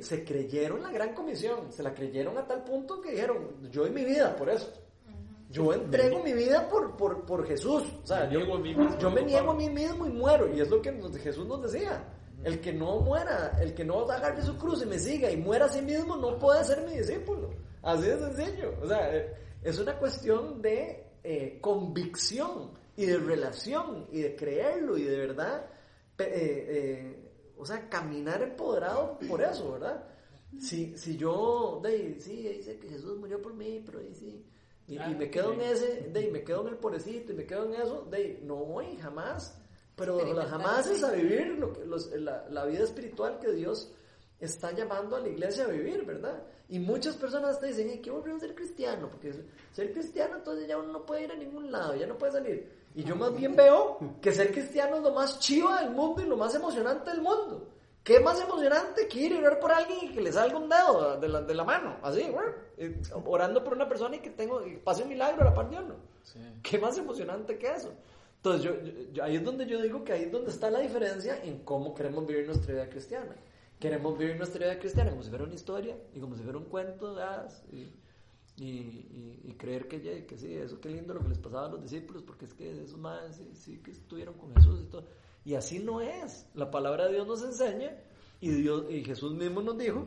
se creyeron la gran comisión, se la creyeron a tal punto que dijeron, yo doy mi vida por eso. Yo entrego mi vida por, por, por Jesús. O sea,
Me
yo,
niego a mí mismo,
yo me niego a mí mismo y muero. Y es lo que nos- Jesús nos decía. El que no muera, el que no agarre su cruz y me siga y muera a sí mismo, no puede ser mi discípulo. Así de sencillo. O sea, eh, es una cuestión de eh, convicción y de relación y de creerlo y de verdad, eh, eh, o sea, caminar empoderado por eso, ¿verdad? Si, si yo, de, sí, dice que Jesús murió por mí, pero ahí sí. Y, y me quedo en ese, de, ahí, me quedo en el pobrecito y me quedo en eso, de, no voy jamás. Pero la- jamás es a vivir lo que, los- la, la vida espiritual que Dios está llamando a la iglesia a vivir, ¿verdad? Y muchas personas te dicen, "Ay, qué volvemos a ser cristiano, porque ser cristiano entonces ya uno no puede ir a ningún lado, ya no puede salir. Y yo más bien veo que ser cristiano es lo más chiva del mundo y lo más emocionante del mundo. ¿Qué más emocionante que ir y orar por alguien y que le salga un dedo de la, de la mano? Así, güey, orando por una persona y que tengo, y pase un milagro a la par de uno. ¿Qué más emocionante que eso? Entonces, yo, ahí es donde yo digo que ahí es donde está la diferencia en cómo queremos vivir nuestra vida cristiana. Queremos vivir nuestra vida cristiana como si fuera una historia y como si fuera un cuento de hadas y, y, y- y creer que, que sí, eso qué lindo lo que les pasaba a los discípulos, porque es que esos más sí, sí que estuvieron con Jesús y todo. Y así no es. La palabra de Dios nos enseña y, Dios, y Jesús mismo nos dijo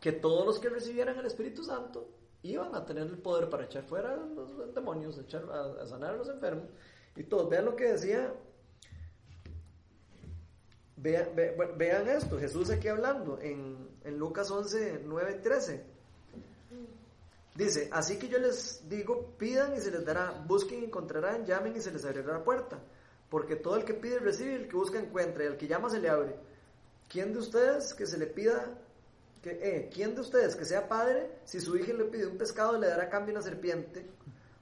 que todos los que recibieran el Espíritu Santo iban a tener el poder para echar fuera a los demonios, echar, a, sanar a los enfermos y todos. Vean lo que decía. Vean, ve- ve- vean esto, Jesús aquí hablando en, en Lucas 11, 9 y 13. Dice, así que yo les digo, pidan y se les dará, busquen y encontrarán, llamen y se les abrirá la puerta. Porque todo el que pide recibe, el que busca encuentra, y al que llama se le abre. ¿Quién de ustedes que se le pida, que, eh, quién de ustedes que sea padre, si su hijo le pide un pescado le dará cambio una serpiente?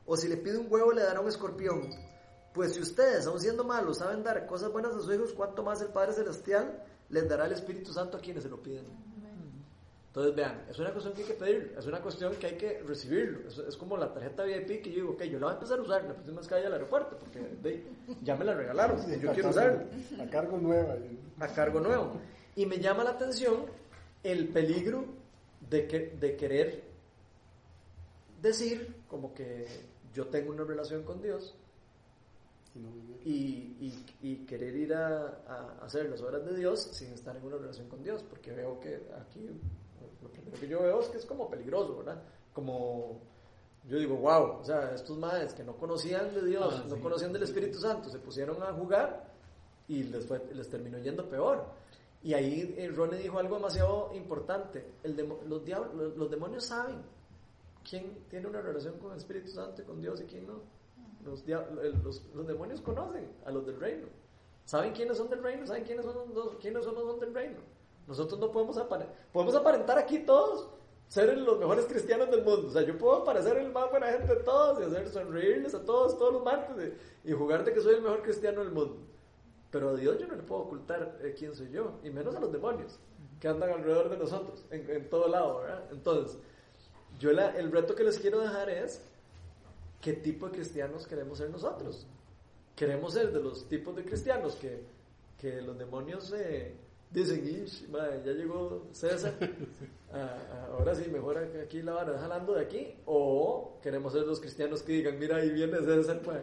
O si le pide un huevo le dará un escorpión. Pues si ustedes, aun siendo malos, saben dar cosas buenas a sus hijos, ¿cuánto más el Padre Celestial les dará el Espíritu Santo a quienes se lo piden? Entonces, vean, es una cuestión que hay que pedir, es una cuestión que hay que recibirlo. Es, es como la tarjeta VIP que yo digo, ok, yo la voy a empezar a usar la próxima vez que vaya al aeropuerto, porque de- ya me la regalaron, y yo quiero usarla
A cargo nueva.
a cargo nuevo. Y me llama la atención el peligro de, que, de querer decir como que yo tengo una relación con Dios
y,
y- y querer ir a, a hacer las obras de Dios sin estar en una relación con Dios, porque veo que aquí lo que yo veo es que es como peligroso, ¿verdad? Como yo digo, wow, o sea, estos madres que no conocían de Dios,
Ah,
no
sí.
conocían del Espíritu Santo, se pusieron a jugar y les, fue, les terminó yendo peor. Y ahí eh, Ronnie dijo algo demasiado importante, el demo- los, diablos, los, demonios saben quién tiene una relación con el Espíritu Santo y con Dios y quién no. Los, demonios conocen a los del reino. ¿Saben quiénes son del reino? ¿Saben quiénes son los, quiénes son, los del reino? Nosotros no podemos aparentar, podemos aparentar aquí todos ser los mejores cristianos del mundo. O sea, yo puedo parecer el más buena gente de todos y hacer sonreírles a todos todos los martes y, y jugar que soy el mejor cristiano del mundo. Pero a Dios yo no le puedo ocultar eh, quién soy yo, y menos a los demonios que andan alrededor de nosotros, en, en todo lado. Entonces, yo el reto que les quiero dejar es qué tipo de cristianos queremos ser nosotros. Queremos ser de los tipos de cristianos que, que los demonios eh, dicen, "Ish, madre, ya llegó César, ah, ah, ahora sí, mejor aquí la van jalando de aquí. O queremos ser los cristianos que digan, mira, ahí viene César, pues,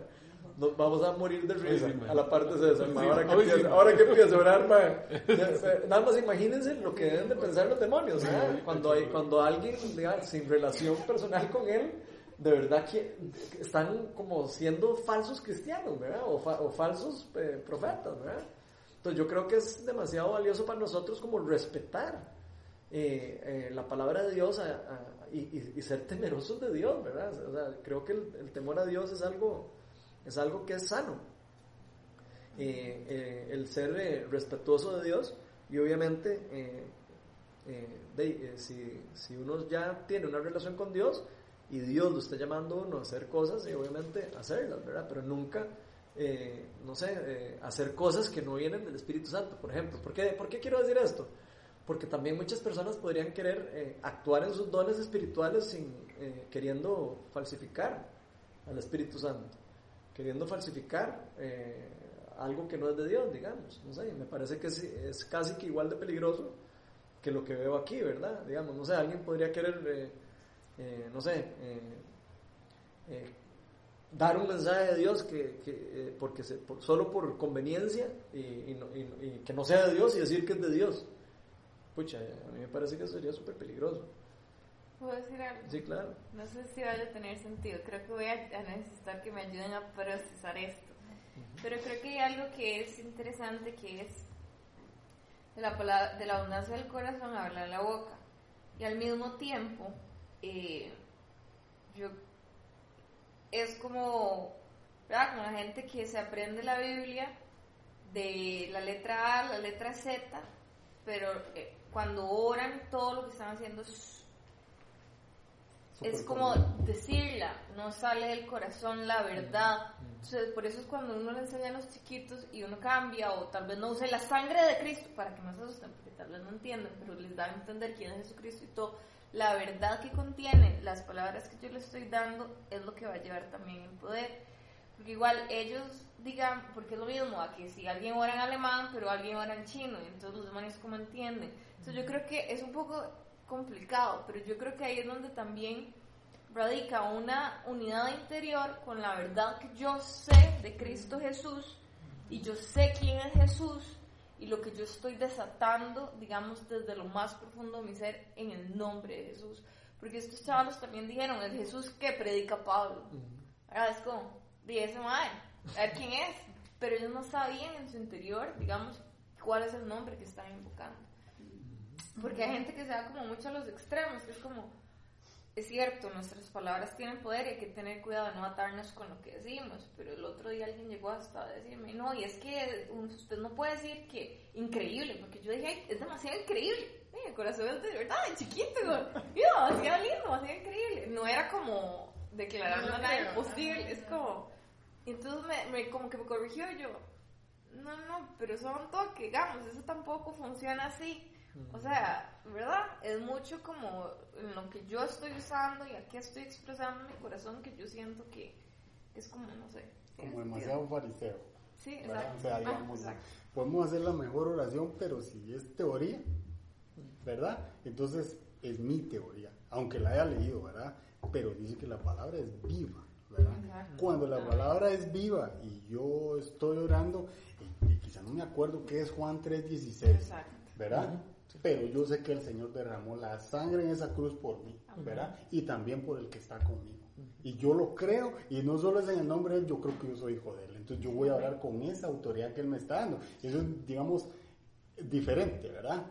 nos vamos a morir de risa
Sí,
a la parte de César.
Sí,
ahora, que
hoy sí.
empieza, ahora que empieza a orar, ma. Eh, nada más imagínense lo que deben de pensar los demonios. ¿verdad? Cuando, hay, cuando alguien diga, sin relación personal con él, de verdad que están como siendo falsos cristianos, ¿verdad? O, fa- o falsos eh, profetas, ¿verdad? Entonces yo creo que es demasiado valioso para nosotros como respetar eh, eh, la palabra de Dios y, ser temerosos de Dios, ¿verdad? O sea, creo que el, temor a Dios es algo, es algo que es sano. Eh, el ser respetuoso de Dios y obviamente si, si uno ya tiene una relación con Dios y Dios lo está llamando a uno a hacer cosas y obviamente hacerlas, ¿verdad? Pero nunca, eh, no sé, eh, hacer cosas que no vienen del Espíritu Santo, por ejemplo. ¿Por qué, ¿Por qué quiero decir esto? Porque también muchas personas podrían querer eh, actuar en sus dones espirituales sin queriendo falsificar al Espíritu Santo, queriendo falsificar algo que no es de Dios, digamos. No sé, me parece que es, es casi que igual de peligroso que lo que veo aquí, ¿verdad? Digamos, no sé, alguien podría querer, no sé, dar un mensaje de Dios que, que, eh, porque se- por- solo por conveniencia y, y no- y- y que no sea de Dios y decir que es de Dios. Pucha, a mí me parece que sería súper peligroso.
¿Puedo decir algo?
Sí, claro.
No sé si vaya a tener sentido. Creo que voy a a necesitar que me ayuden a procesar esto. Pero creo que hay algo que es interesante que es de la, palabra, de la abundancia del corazón habla la boca. Y al mismo tiempo, eh, yo es como, ¿verdad? Como la gente que se aprende la Biblia de la letra A la letra Z, pero eh, cuando oran todo lo que están haciendo es es como decirla, no sale del corazón la verdad. Entonces, por eso es cuando uno le enseña a los chiquitos y uno cambia, o tal vez no use la sangre de Cristo, para que no se asusten, porque tal vez no entienden, pero les da a entender quién es Jesucristo y todo. La verdad que contiene las palabras que yo le estoy dando es lo que va a llevar también el poder. Porque igual ellos digan, porque es lo mismo, a que si alguien ora en alemán, pero alguien ora en chino, y entonces los demonios como entienden. Entonces yo creo que es un poco complicado, pero yo creo que ahí es donde también radica una unidad interior con la verdad que yo sé de Cristo Jesús y yo sé quién es Jesús y lo que yo estoy desatando, digamos, desde lo más profundo de mi ser en el nombre de Jesús. Porque estos chavalos también dijeron, el Jesús que predica Pablo. Ahora es como, di ese madre, a ver quién es. Pero ellos no sabían en su interior, digamos, cuál es el nombre que están invocando. Porque hay gente que se da como mucho a los extremos, que es como, es cierto, nuestras palabras tienen poder y hay que tener cuidado de no atarnos con lo que decimos, pero el otro día alguien llegó hasta a decirme, no, y es que usted no puede decir que increíble, porque yo dije, "Ay, es demasiado increíble. Ay, el corazón es de verdad, chiquito, mira, demasiado lindo, demasiado increíble. No era como declarando
No
nada imposible, es como... Y entonces me, me- como que me corrigió yo, no, no, pero un toque, digamos, eso tampoco funciona así. O sea, ¿verdad? Es mucho como lo que yo estoy usando y aquí estoy expresando mi corazón que yo siento que es como, no sé.
Como demasiado fariseo.
Sí, exacto.
O sea,
Ah,
digamos,
exacto.
podemos hacer la mejor oración, pero si es teoría, ¿verdad? Entonces es mi teoría, aunque la haya leído, ¿verdad? Pero dice que la palabra es viva, ¿verdad?
Exacto.
Cuando la palabra es viva y yo estoy orando, y, y quizá no me acuerdo qué es Juan 3:16,
Exacto.
¿verdad? Pero yo sé que el Señor derramó la sangre en esa cruz por mí, ¿verdad? Y también por el que está conmigo. Y yo lo creo, y no solo es en el nombre de Él, yo creo que yo soy hijo de Él. Entonces yo voy a hablar con esa autoridad que Él me está dando. Eso es, digamos, diferente, ¿verdad?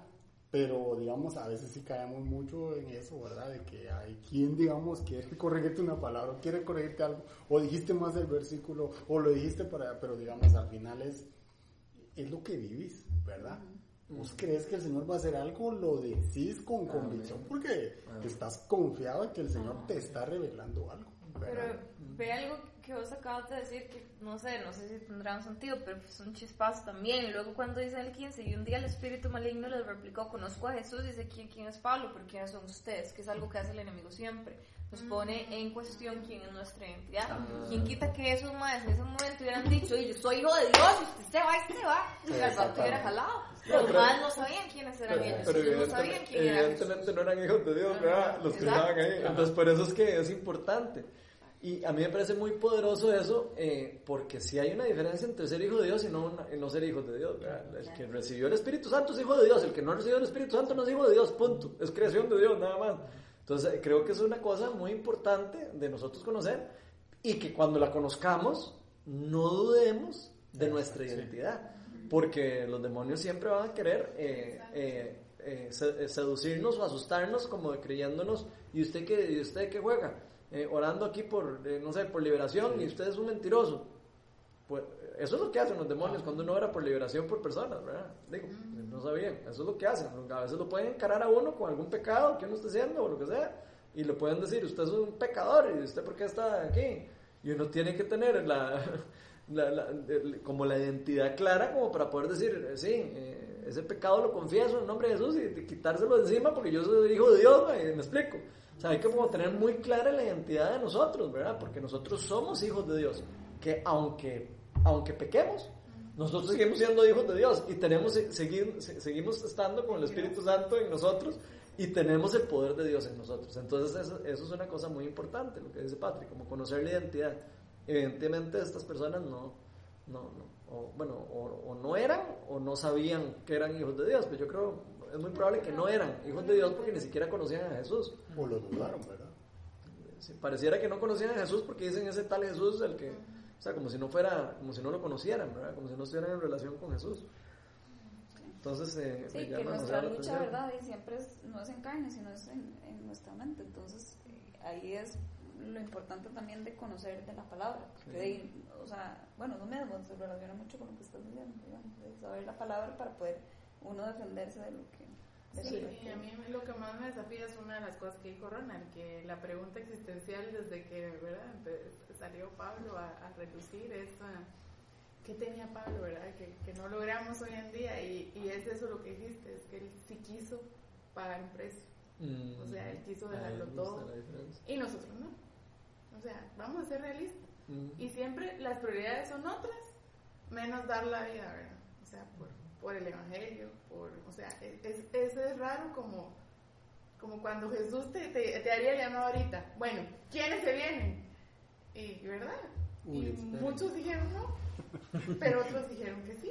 Pero, digamos, a veces sí caemos mucho en eso, ¿verdad? De que hay quien, digamos, quiere corregirte una palabra, o quiere corregirte algo, o dijiste más el versículo, o lo dijiste para, pero digamos, al final es, es lo que vivís, ¿verdad? ¿Vos crees que el Señor va a hacer algo? Lo decís con convicción porque estás confiado en que el Señor te está revelando algo.
Pero ve algo que vos acabas de decir que no sé, no sé si tendrá un sentido, pero es un chispazo también. Y luego cuando dice el 15, y un día el espíritu maligno les replicó, conozco a Jesús, dice, ¿quién, quién es Pablo? ¿Pero quiénes son ustedes? Que es algo que hace el enemigo siempre. Nos pone en cuestión quién es nuestra identidad. ¿Quién quita que esos más en ese momento hubieran dicho, "Oye, yo soy hijo de Dios, y usted se va, y se va? Y al rato hubiera jalado. Los más no sabían quiénes eran
Pero,
ellos.
pero
ellos no
evidentemente,
sabían quién
evidentemente no eran hijos de Dios, ¿verdad? Los que estaban ahí. Entonces, por eso es que es importante. Y a mí me parece muy poderoso eso, eh, porque si hay una diferencia entre ser hijo de Dios y no, una- y no ser hijo de Dios. ¿verdad? El que recibió el Espíritu Santo es hijo de Dios, el que no recibió el Espíritu Santo no es hijo de Dios, punto. Es creación de Dios, nada más. Entonces, creo que es una cosa muy importante de nosotros conocer y que cuando la conozcamos, no dudemos de nuestra identidad, porque los demonios siempre van a querer eh, eh, eh, se- seducirnos o asustarnos como de creyéndonos, ¿y usted qué, y usted qué juega? Eh, orando aquí por, eh, no sé, por liberación y usted es un mentiroso. Pues eso es lo que hacen los demonios cuando uno ora por liberación por personas, ¿verdad? Digo, no sabían, eso es lo que hacen. A veces lo pueden encarar a uno con algún pecado que uno esté haciendo o lo que sea, y le pueden decir, usted es un pecador y usted por qué está aquí. Y uno tiene que tener la, la- la- el- como la identidad clara como para poder decir, eh, sí, eh, ese pecado lo confieso en nombre de Jesús y quitárselo de encima porque yo soy hijo de Dios. Y me explico. O sea, hay que como tener muy clara la identidad de nosotros, ¿verdad? Porque nosotros somos hijos de Dios, que aunque, aunque pequemos, nosotros seguimos siendo hijos de Dios y tenemos, seguir- se- seguimos estando con el Espíritu Santo en nosotros y tenemos el poder de Dios en nosotros. Entonces eso, eso es una cosa muy importante, lo que dice Patrick, como conocer la identidad. Evidentemente estas personas no, no, no o, bueno, o, o no eran o no sabían que eran hijos de Dios, pero yo creo, es muy probable que no eran hijos de Dios porque ni siquiera conocían a Jesús.
O lo dudaron, ¿verdad?
Sí, pareciera que no conocían a Jesús porque dicen ese tal Jesús el que, o sea, como si no fuera, como si no lo conocieran, ¿verdad? Como si no estuvieran en relación con Jesús. Entonces, eh,
Sí,
me
que nuestra lucha. ¿verdad? Y siempre es- no es en carne, sino es en, en nuestra mente. Entonces, eh, ahí es lo importante también de conocer de la palabra. porque o sea, bueno, no mismo se relaciona mucho con lo que estás diciendo, digamos, de saber la palabra para poder uno defenderse de lo que...
Sí, y a mí lo que más me desafía es una de las cosas que dijo Ronald, que la pregunta existencial desde que ¿verdad? Salió Pablo a, a relucir esto, ¿qué tenía Pablo, verdad? Que, que no logramos hoy en día y, y es eso lo que dijiste, es que él sí quiso pagar un precio
Mm,
O sea, él quiso
ahí
dejarlo todo. y nosotros no. O sea, vamos a ser realistas.
Mm.
Y siempre las prioridades son otras, menos dar la vida, ¿verdad? O sea, por, por el Evangelio, por, o sea, es, es, es raro como, como cuando Jesús te, te, te haría llamado ahorita. Bueno, ¿quiénes se vienen? Y, ¿verdad?
Uy,
y
espera.
muchos dijeron no, pero otros dijeron que sí.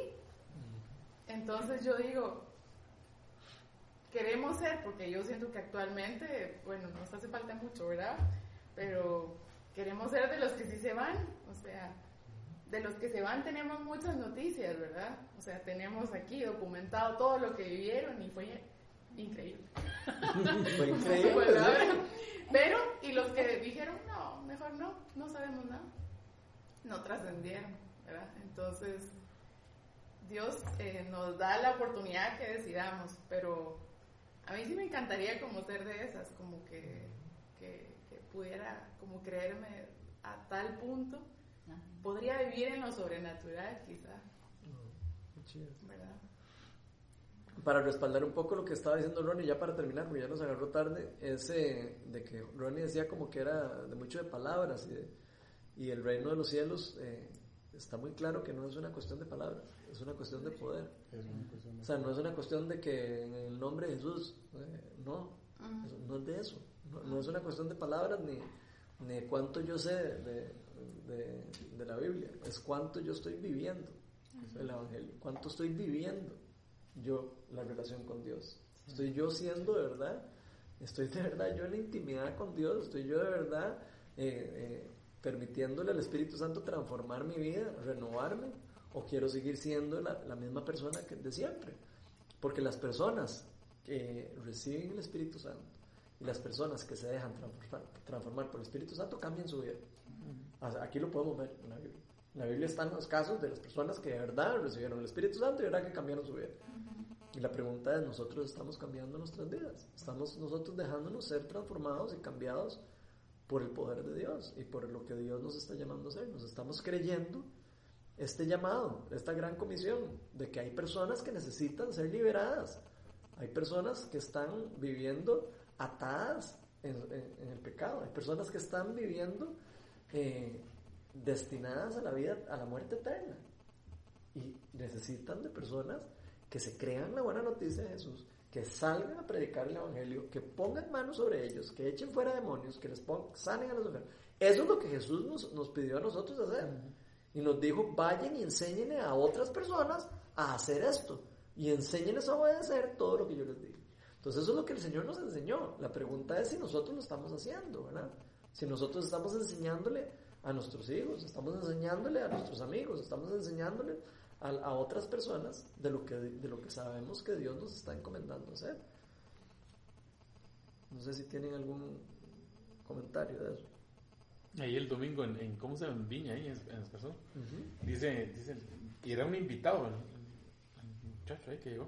Entonces yo digo, queremos ser, porque yo siento que actualmente, bueno, nos hace falta mucho, ¿verdad? Pero queremos ser de los que sí se van, o sea, de los que se van tenemos muchas noticias, ¿verdad? O sea, tenemos aquí documentado todo lo que vivieron y fue increíble.
Fue increíble.
Pero, y los que dijeron, no, mejor no, no sabemos nada, no trascendieron, ¿verdad? Entonces, Dios eh, nos da la oportunidad que decidamos, pero a mí sí me encantaría como ser de esas, como que, que, que pudiera como creerme a tal punto, podría vivir en lo sobrenatural quizá,
Qué chido.
¿verdad?
Para respaldar un poco lo que estaba diciendo Ronnie, ya para terminar, porque ya nos agarró tarde, es eh, de que Ronnie decía como que era de mucho de palabras y, de- y el reino de los cielos eh, está muy claro que no es una cuestión de palabras, es una cuestión de poder.
Cuestión de-
O sea, no es una cuestión de que en el nombre de Jesús, eh, no, no es de eso, no, no es una cuestión de palabras ni, ni de cuánto yo sé de, de- de la Biblia, es cuánto yo estoy viviendo el Evangelio, cuánto estoy viviendo yo la relación con Dios. Estoy yo siendo de verdad, estoy de verdad yo en la intimidad con Dios, estoy yo de verdad eh, eh, permitiéndole al Espíritu Santo transformar mi vida, renovarme, o quiero seguir siendo la, la misma persona que de siempre. Porque las personas que reciben el Espíritu Santo y las personas que se dejan transformar, transformar por el Espíritu Santo cambian su vida. Aquí lo podemos ver en la Biblia. En la Biblia están los casos de las personas que de verdad recibieron el Espíritu Santo y de verdad que cambiaron su vida. Y la pregunta es, ¿nosotros estamos cambiando nuestras vidas? ¿Estamos nosotros dejándonos ser transformados y cambiados por el poder de Dios y por lo que Dios nos está llamando a hacer? ¿Nos estamos creyendo este llamado, esta gran comisión de que hay personas que necesitan ser liberadas? Hay personas que están viviendo atadas en, en- en el pecado. Hay personas que están viviendo eh, destinadas a la vida, a la muerte eterna. Y necesitan de personas que se crean la buena noticia de Jesús, que salgan a predicar el Evangelio, que pongan manos sobre ellos, que echen fuera demonios, que les pongan, sanen a los enfermos, Eso es lo que Jesús nos, nos pidió a nosotros hacer. Y nos dijo, vayan y enséñenle a otras personas a hacer esto. Y enséñenles a obedecer todo lo que yo les digo. Entonces eso es lo que el Señor nos enseñó. La pregunta es si nosotros lo estamos haciendo, ¿verdad? Si nosotros estamos enseñándole a nuestros hijos, estamos enseñándole a nuestros amigos, estamos enseñándole a, a otras personas de lo, que, de lo que sabemos que Dios nos está encomendando hacer. No sé si tienen algún comentario de eso.
Ahí el domingo en, en ¿cómo se? En Viña, ahí en, en Escazú. Dice, dice, y era un invitado, el, el muchacho ahí que llegó,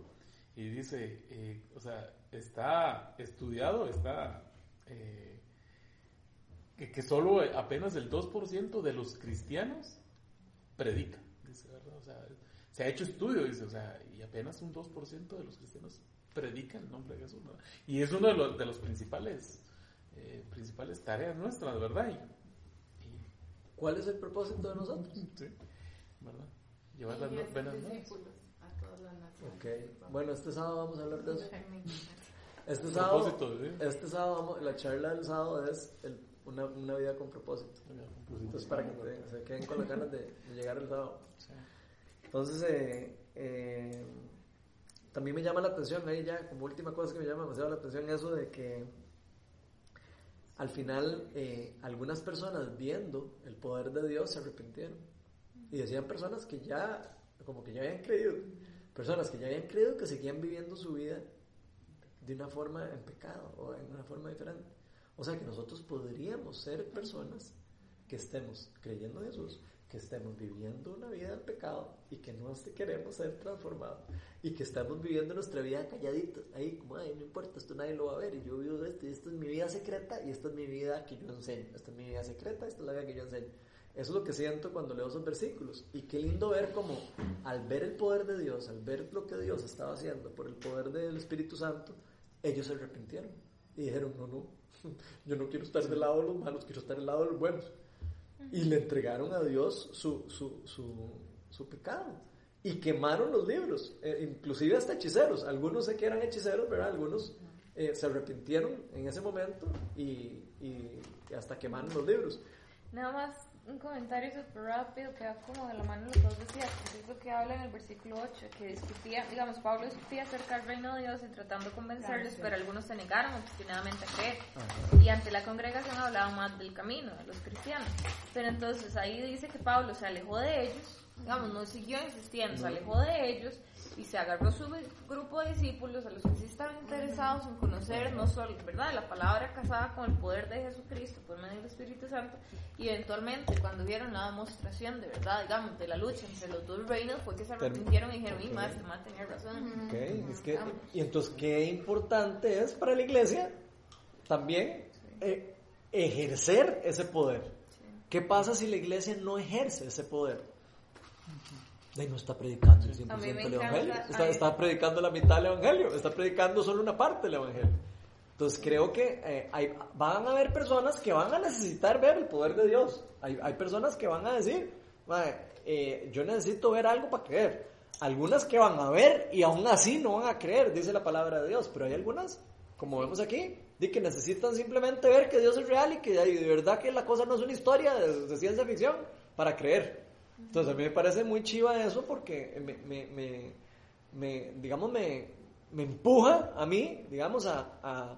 y dice, eh, o sea, está estudiado, está, eh, que, que solo apenas el 2% de los cristianos predica, dice, ¿verdad? O sea, se ha hecho estudio, dice, o sea, y apenas un 2% de los cristianos predica el nombre de Jesús, ¿no? Y es uno de los, de los principales, eh, principales tareas nuestras, ¿verdad? Y,
¿Cuál es el propósito de nosotros?
Sí, ¿verdad? Llevar las buenas nuevas.
discípulos a todas las naciones.
Ok, bueno, este sábado vamos a hablar de eso. Este
El
sábado,
propósito, ¿sí?
este sábado vamos- la charla del sábado es el- una, una vida con propósito. Entonces, para que te- se queden con las ganas de, de llegar el sábado. Entonces, eh, eh, también me llama la atención, ahí ya como última cosa que me llama demasiado la atención, eso de que al final eh, algunas personas viendo el poder de Dios se arrepintieron. Y decían personas que ya, como que ya habían creído, personas que ya habían creído que seguían viviendo su vida de una forma en pecado o en una forma diferente. O sea que nosotros podríamos ser personas que estemos creyendo en Jesús, que estemos viviendo una vida del pecado y que no queremos ser transformados y que estamos viviendo nuestra vida calladitos, ahí como, ay, no importa, esto nadie lo va a ver y yo vivo esto y esta es mi vida secreta y esta es mi vida que yo enseño, esta es mi vida secreta, esta es la vida que yo enseño. Eso es lo que siento cuando leo esos versículos. Y qué lindo ver como al ver el poder de Dios, al ver lo que Dios estaba haciendo por el poder del Espíritu Santo, ellos se arrepintieron y dijeron, no, no, yo no quiero estar del lado de los malos, quiero estar del lado de los buenos. Y le entregaron a Dios su, su, su, su pecado. Y quemaron los libros, eh, inclusive hasta hechiceros. Algunos sé que eran hechiceros, ¿verdad? Algunos eh, se arrepintieron en ese momento y, y hasta quemaron los libros.
Nada más un comentario súper rápido que va como de la mano de lo que vos decías, que es lo que habla en el versículo 8, que discutía, digamos, Pablo discutía acerca del reino de Dios y tratando de convencerles,
Gracias.
pero algunos se negaron obstinadamente a creer.
Ajá.
Y ante la congregación hablaban más del camino, de los cristianos. Pero entonces ahí dice que Pablo se alejó de ellos, digamos, no siguió insistiendo, se alejó de ellos y se agarró su grupo de discípulos a los que sí estaban interesados en conocer no solo, ¿verdad?, la palabra casada con el poder de Jesucristo por medio del Espíritu Santo y eventualmente cuando vieron la demostración de verdad, digamos, de la lucha entre los dos reinos fue que se arrepintieron y dijeron, y más, man tenía razón.
Ok, es que, y entonces, qué importante es para la iglesia también eh, ejercer ese poder. ¿Qué pasa si la iglesia no ejerce ese poder? De no está predicando el 100%
A mí me
el
encanta-
evangelio. Está, está predicando la mitad del evangelio. Está predicando solo una parte del evangelio. Entonces creo que eh, hay- van a haber personas que van a necesitar ver el poder de Dios. Hay, hay personas que van a decir, "Mae, eh, yo necesito ver algo para creer. Algunas que van a ver y aún así no van a creer, dice la palabra de Dios. Pero hay algunas, como vemos aquí, de que necesitan simplemente ver que Dios es real y que de de verdad que la cosa no es una historia de, de ciencia ficción para creer. Entonces a mí me parece muy chiva eso porque me, me- me- me, digamos, me, empuja a mí, digamos, a, a,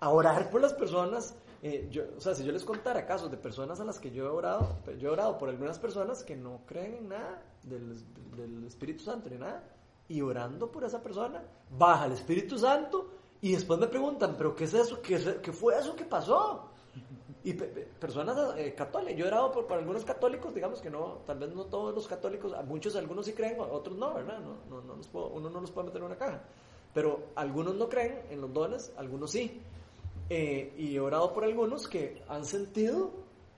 a orar por las personas. Eh, yo, o sea, si yo les contara casos de personas a las que yo he orado, yo he orado por algunas personas que no creen en nada del, del Espíritu Santo ni nada, y orando por esa persona, baja el Espíritu Santo y después me preguntan, ¿pero qué es eso? ¿Qué, qué fue eso que pasó? Y pe- pe- personas eh, católicas, yo he orado por, por algunos católicos, digamos que no, tal vez no todos los católicos, muchos, algunos sí creen, otros no, ¿verdad? No, no, no puedo- uno no los puede meter en una caja. Pero algunos no creen en los dones, algunos sí. Eh, y he orado por algunos que han sentido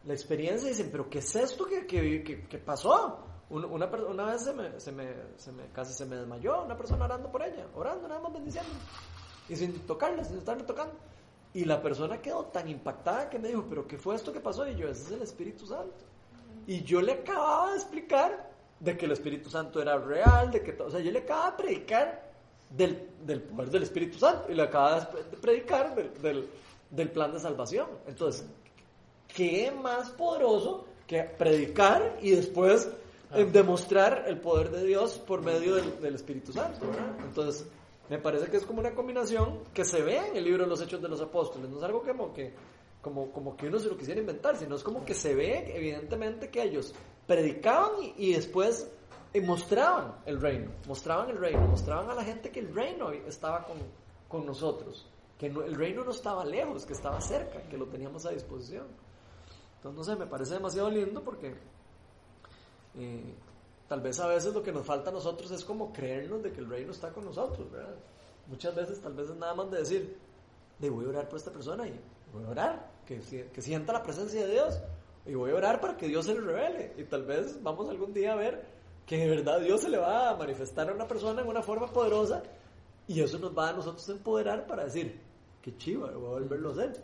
la experiencia y dicen, pero ¿qué es esto que, que, que- que pasó? Una, una vez se me, se, me, se me- casi se me desmayó una persona orando por ella, orando nada más bendiciendo. Y sin tocarla, sin estarme tocando. Y la persona quedó tan impactada que me dijo, pero ¿qué fue esto que pasó? Y yo, ese es el Espíritu Santo. Y yo le acababa de explicar de que el Espíritu Santo era real, de que, to- o sea, yo le acababa de predicar del, del poder del Espíritu Santo y le acababa de pre- de predicar del, del, del plan de salvación. Entonces, qué más poderoso que predicar y después eh, demostrar el poder de Dios por medio del, del Espíritu Santo, ¿verdad? Entonces, me parece que es como una combinación que se ve en el libro de los Hechos de los Apóstoles, no es algo como que, como, como que uno se lo quisiera inventar, sino es como que se ve evidentemente que ellos predicaban y, después eh, mostraban el reino, mostraban el reino, mostraban a la gente que el reino estaba con, con nosotros, que el reino no estaba lejos, que estaba cerca, que lo teníamos a disposición. Entonces, no sé, me parece demasiado lindo porque eh, tal vez a veces lo que nos falta a nosotros es como creernos de que el reino está con nosotros, ¿verdad? Muchas veces tal vez es nada más de decir, de voy a orar por esta persona y voy a orar, que, que sienta la presencia de Dios y voy a orar para que Dios se le revele y tal vez vamos algún día a ver que de verdad Dios se le va a manifestar a una persona en una forma poderosa y eso nos va a nosotros empoderar para decir, qué chiva, voy a volverlo a hacer.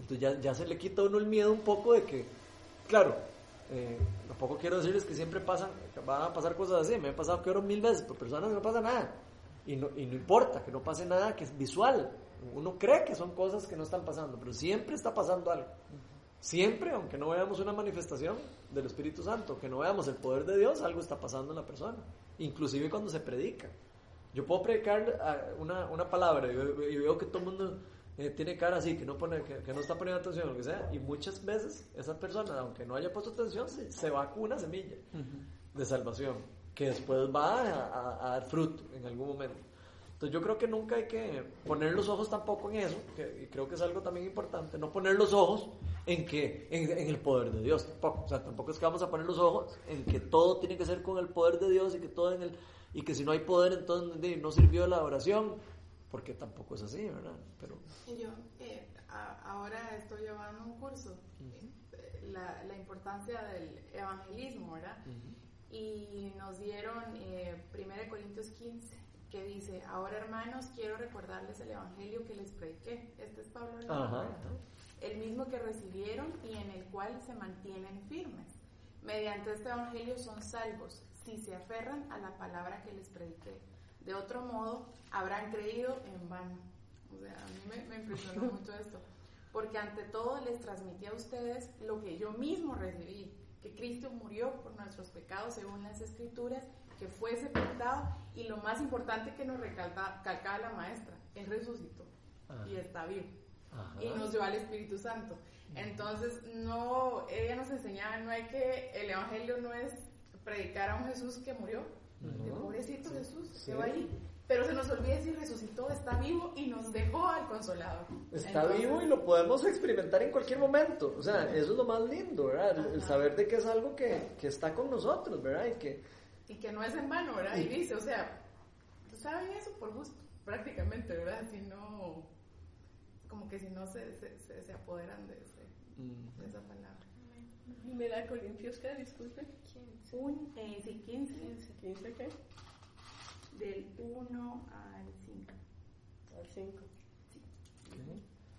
Entonces ya, ya se le quita a uno el miedo un poco de que, claro, eh, tampoco quiero decirles que siempre pasan, van a pasar cosas así, me he pasado que oro mil veces por personas que no pasa nada. Y no, y no importa que no pase nada que es visual. Uno cree que son cosas que no están pasando, pero siempre está pasando algo. Siempre, aunque no veamos una manifestación del Espíritu Santo, que no veamos el poder de Dios, algo está pasando en la persona. Inclusive cuando se predica. Yo puedo predicar ah, una, una palabra y veo que todo el mundo eh, tiene cara así, que no, pone, que, que no está poniendo atención, lo que sea. Y muchas veces esa persona, aunque no haya puesto atención, se, se va con una semilla de salvación, que después va a, a- a dar fruto en algún momento. Entonces yo creo que nunca hay que poner los ojos tampoco en eso, que, y creo que es algo también importante, no poner los ojos en que en, en el poder de Dios, tampoco, o sea, tampoco es que vamos a poner los ojos en que todo tiene que ser con el poder de Dios y que todo en el y que si no hay poder entonces no sirvió la oración, porque tampoco es así, ¿verdad? Pero
yo eh, a- ahora estoy llevando un curso, eh, la, la importancia del evangelismo, ¿verdad? Y nos dieron eh, 1 Corintios 15, que dice, ahora hermanos, quiero recordarles el evangelio que les prediqué. Este es Pablo
Ajá,
el mismo que recibieron y en el cual se mantienen firmes. Mediante este evangelio son salvos si se aferran a la palabra que les prediqué. De otro modo, habrán creído en vano. O sea, a mí me, me impresionó mucho esto. Porque ante todo les transmití a ustedes lo que yo mismo recibí, que Cristo murió por nuestros pecados según las escrituras, que fue sepultado y lo más importante que nos recalca- recalcaba la maestra, Él resucitó y está vivo
Ajá.
y nos dio al Espíritu Santo. Entonces, no, ella nos enseñaba, no hay que, el Evangelio no es predicar a un Jesús que murió,
Ujú.
pobrecito Jesús,
Sí.
se va ahí. Pero se nos olvida decir resucitó, está vivo y nos dejó al Consolador.
Está
Entonces,
vivo y lo podemos experimentar en cualquier momento. O sea, eso es lo más lindo, ¿verdad? El, saber de que es algo que, que está con nosotros, ¿verdad? Y que,
Y que no es en vano, ¿verdad? Y dice, o sea, saben eso por gusto, prácticamente, ¿verdad? Si no, como que si no se, se, se, se apoderan de, ese- de esa palabra.
Primera Corintios, ¿qué? Disculpe.
Un, eh, sí, 15,
15, ¿qué?
del 1 al 5.
Al 5.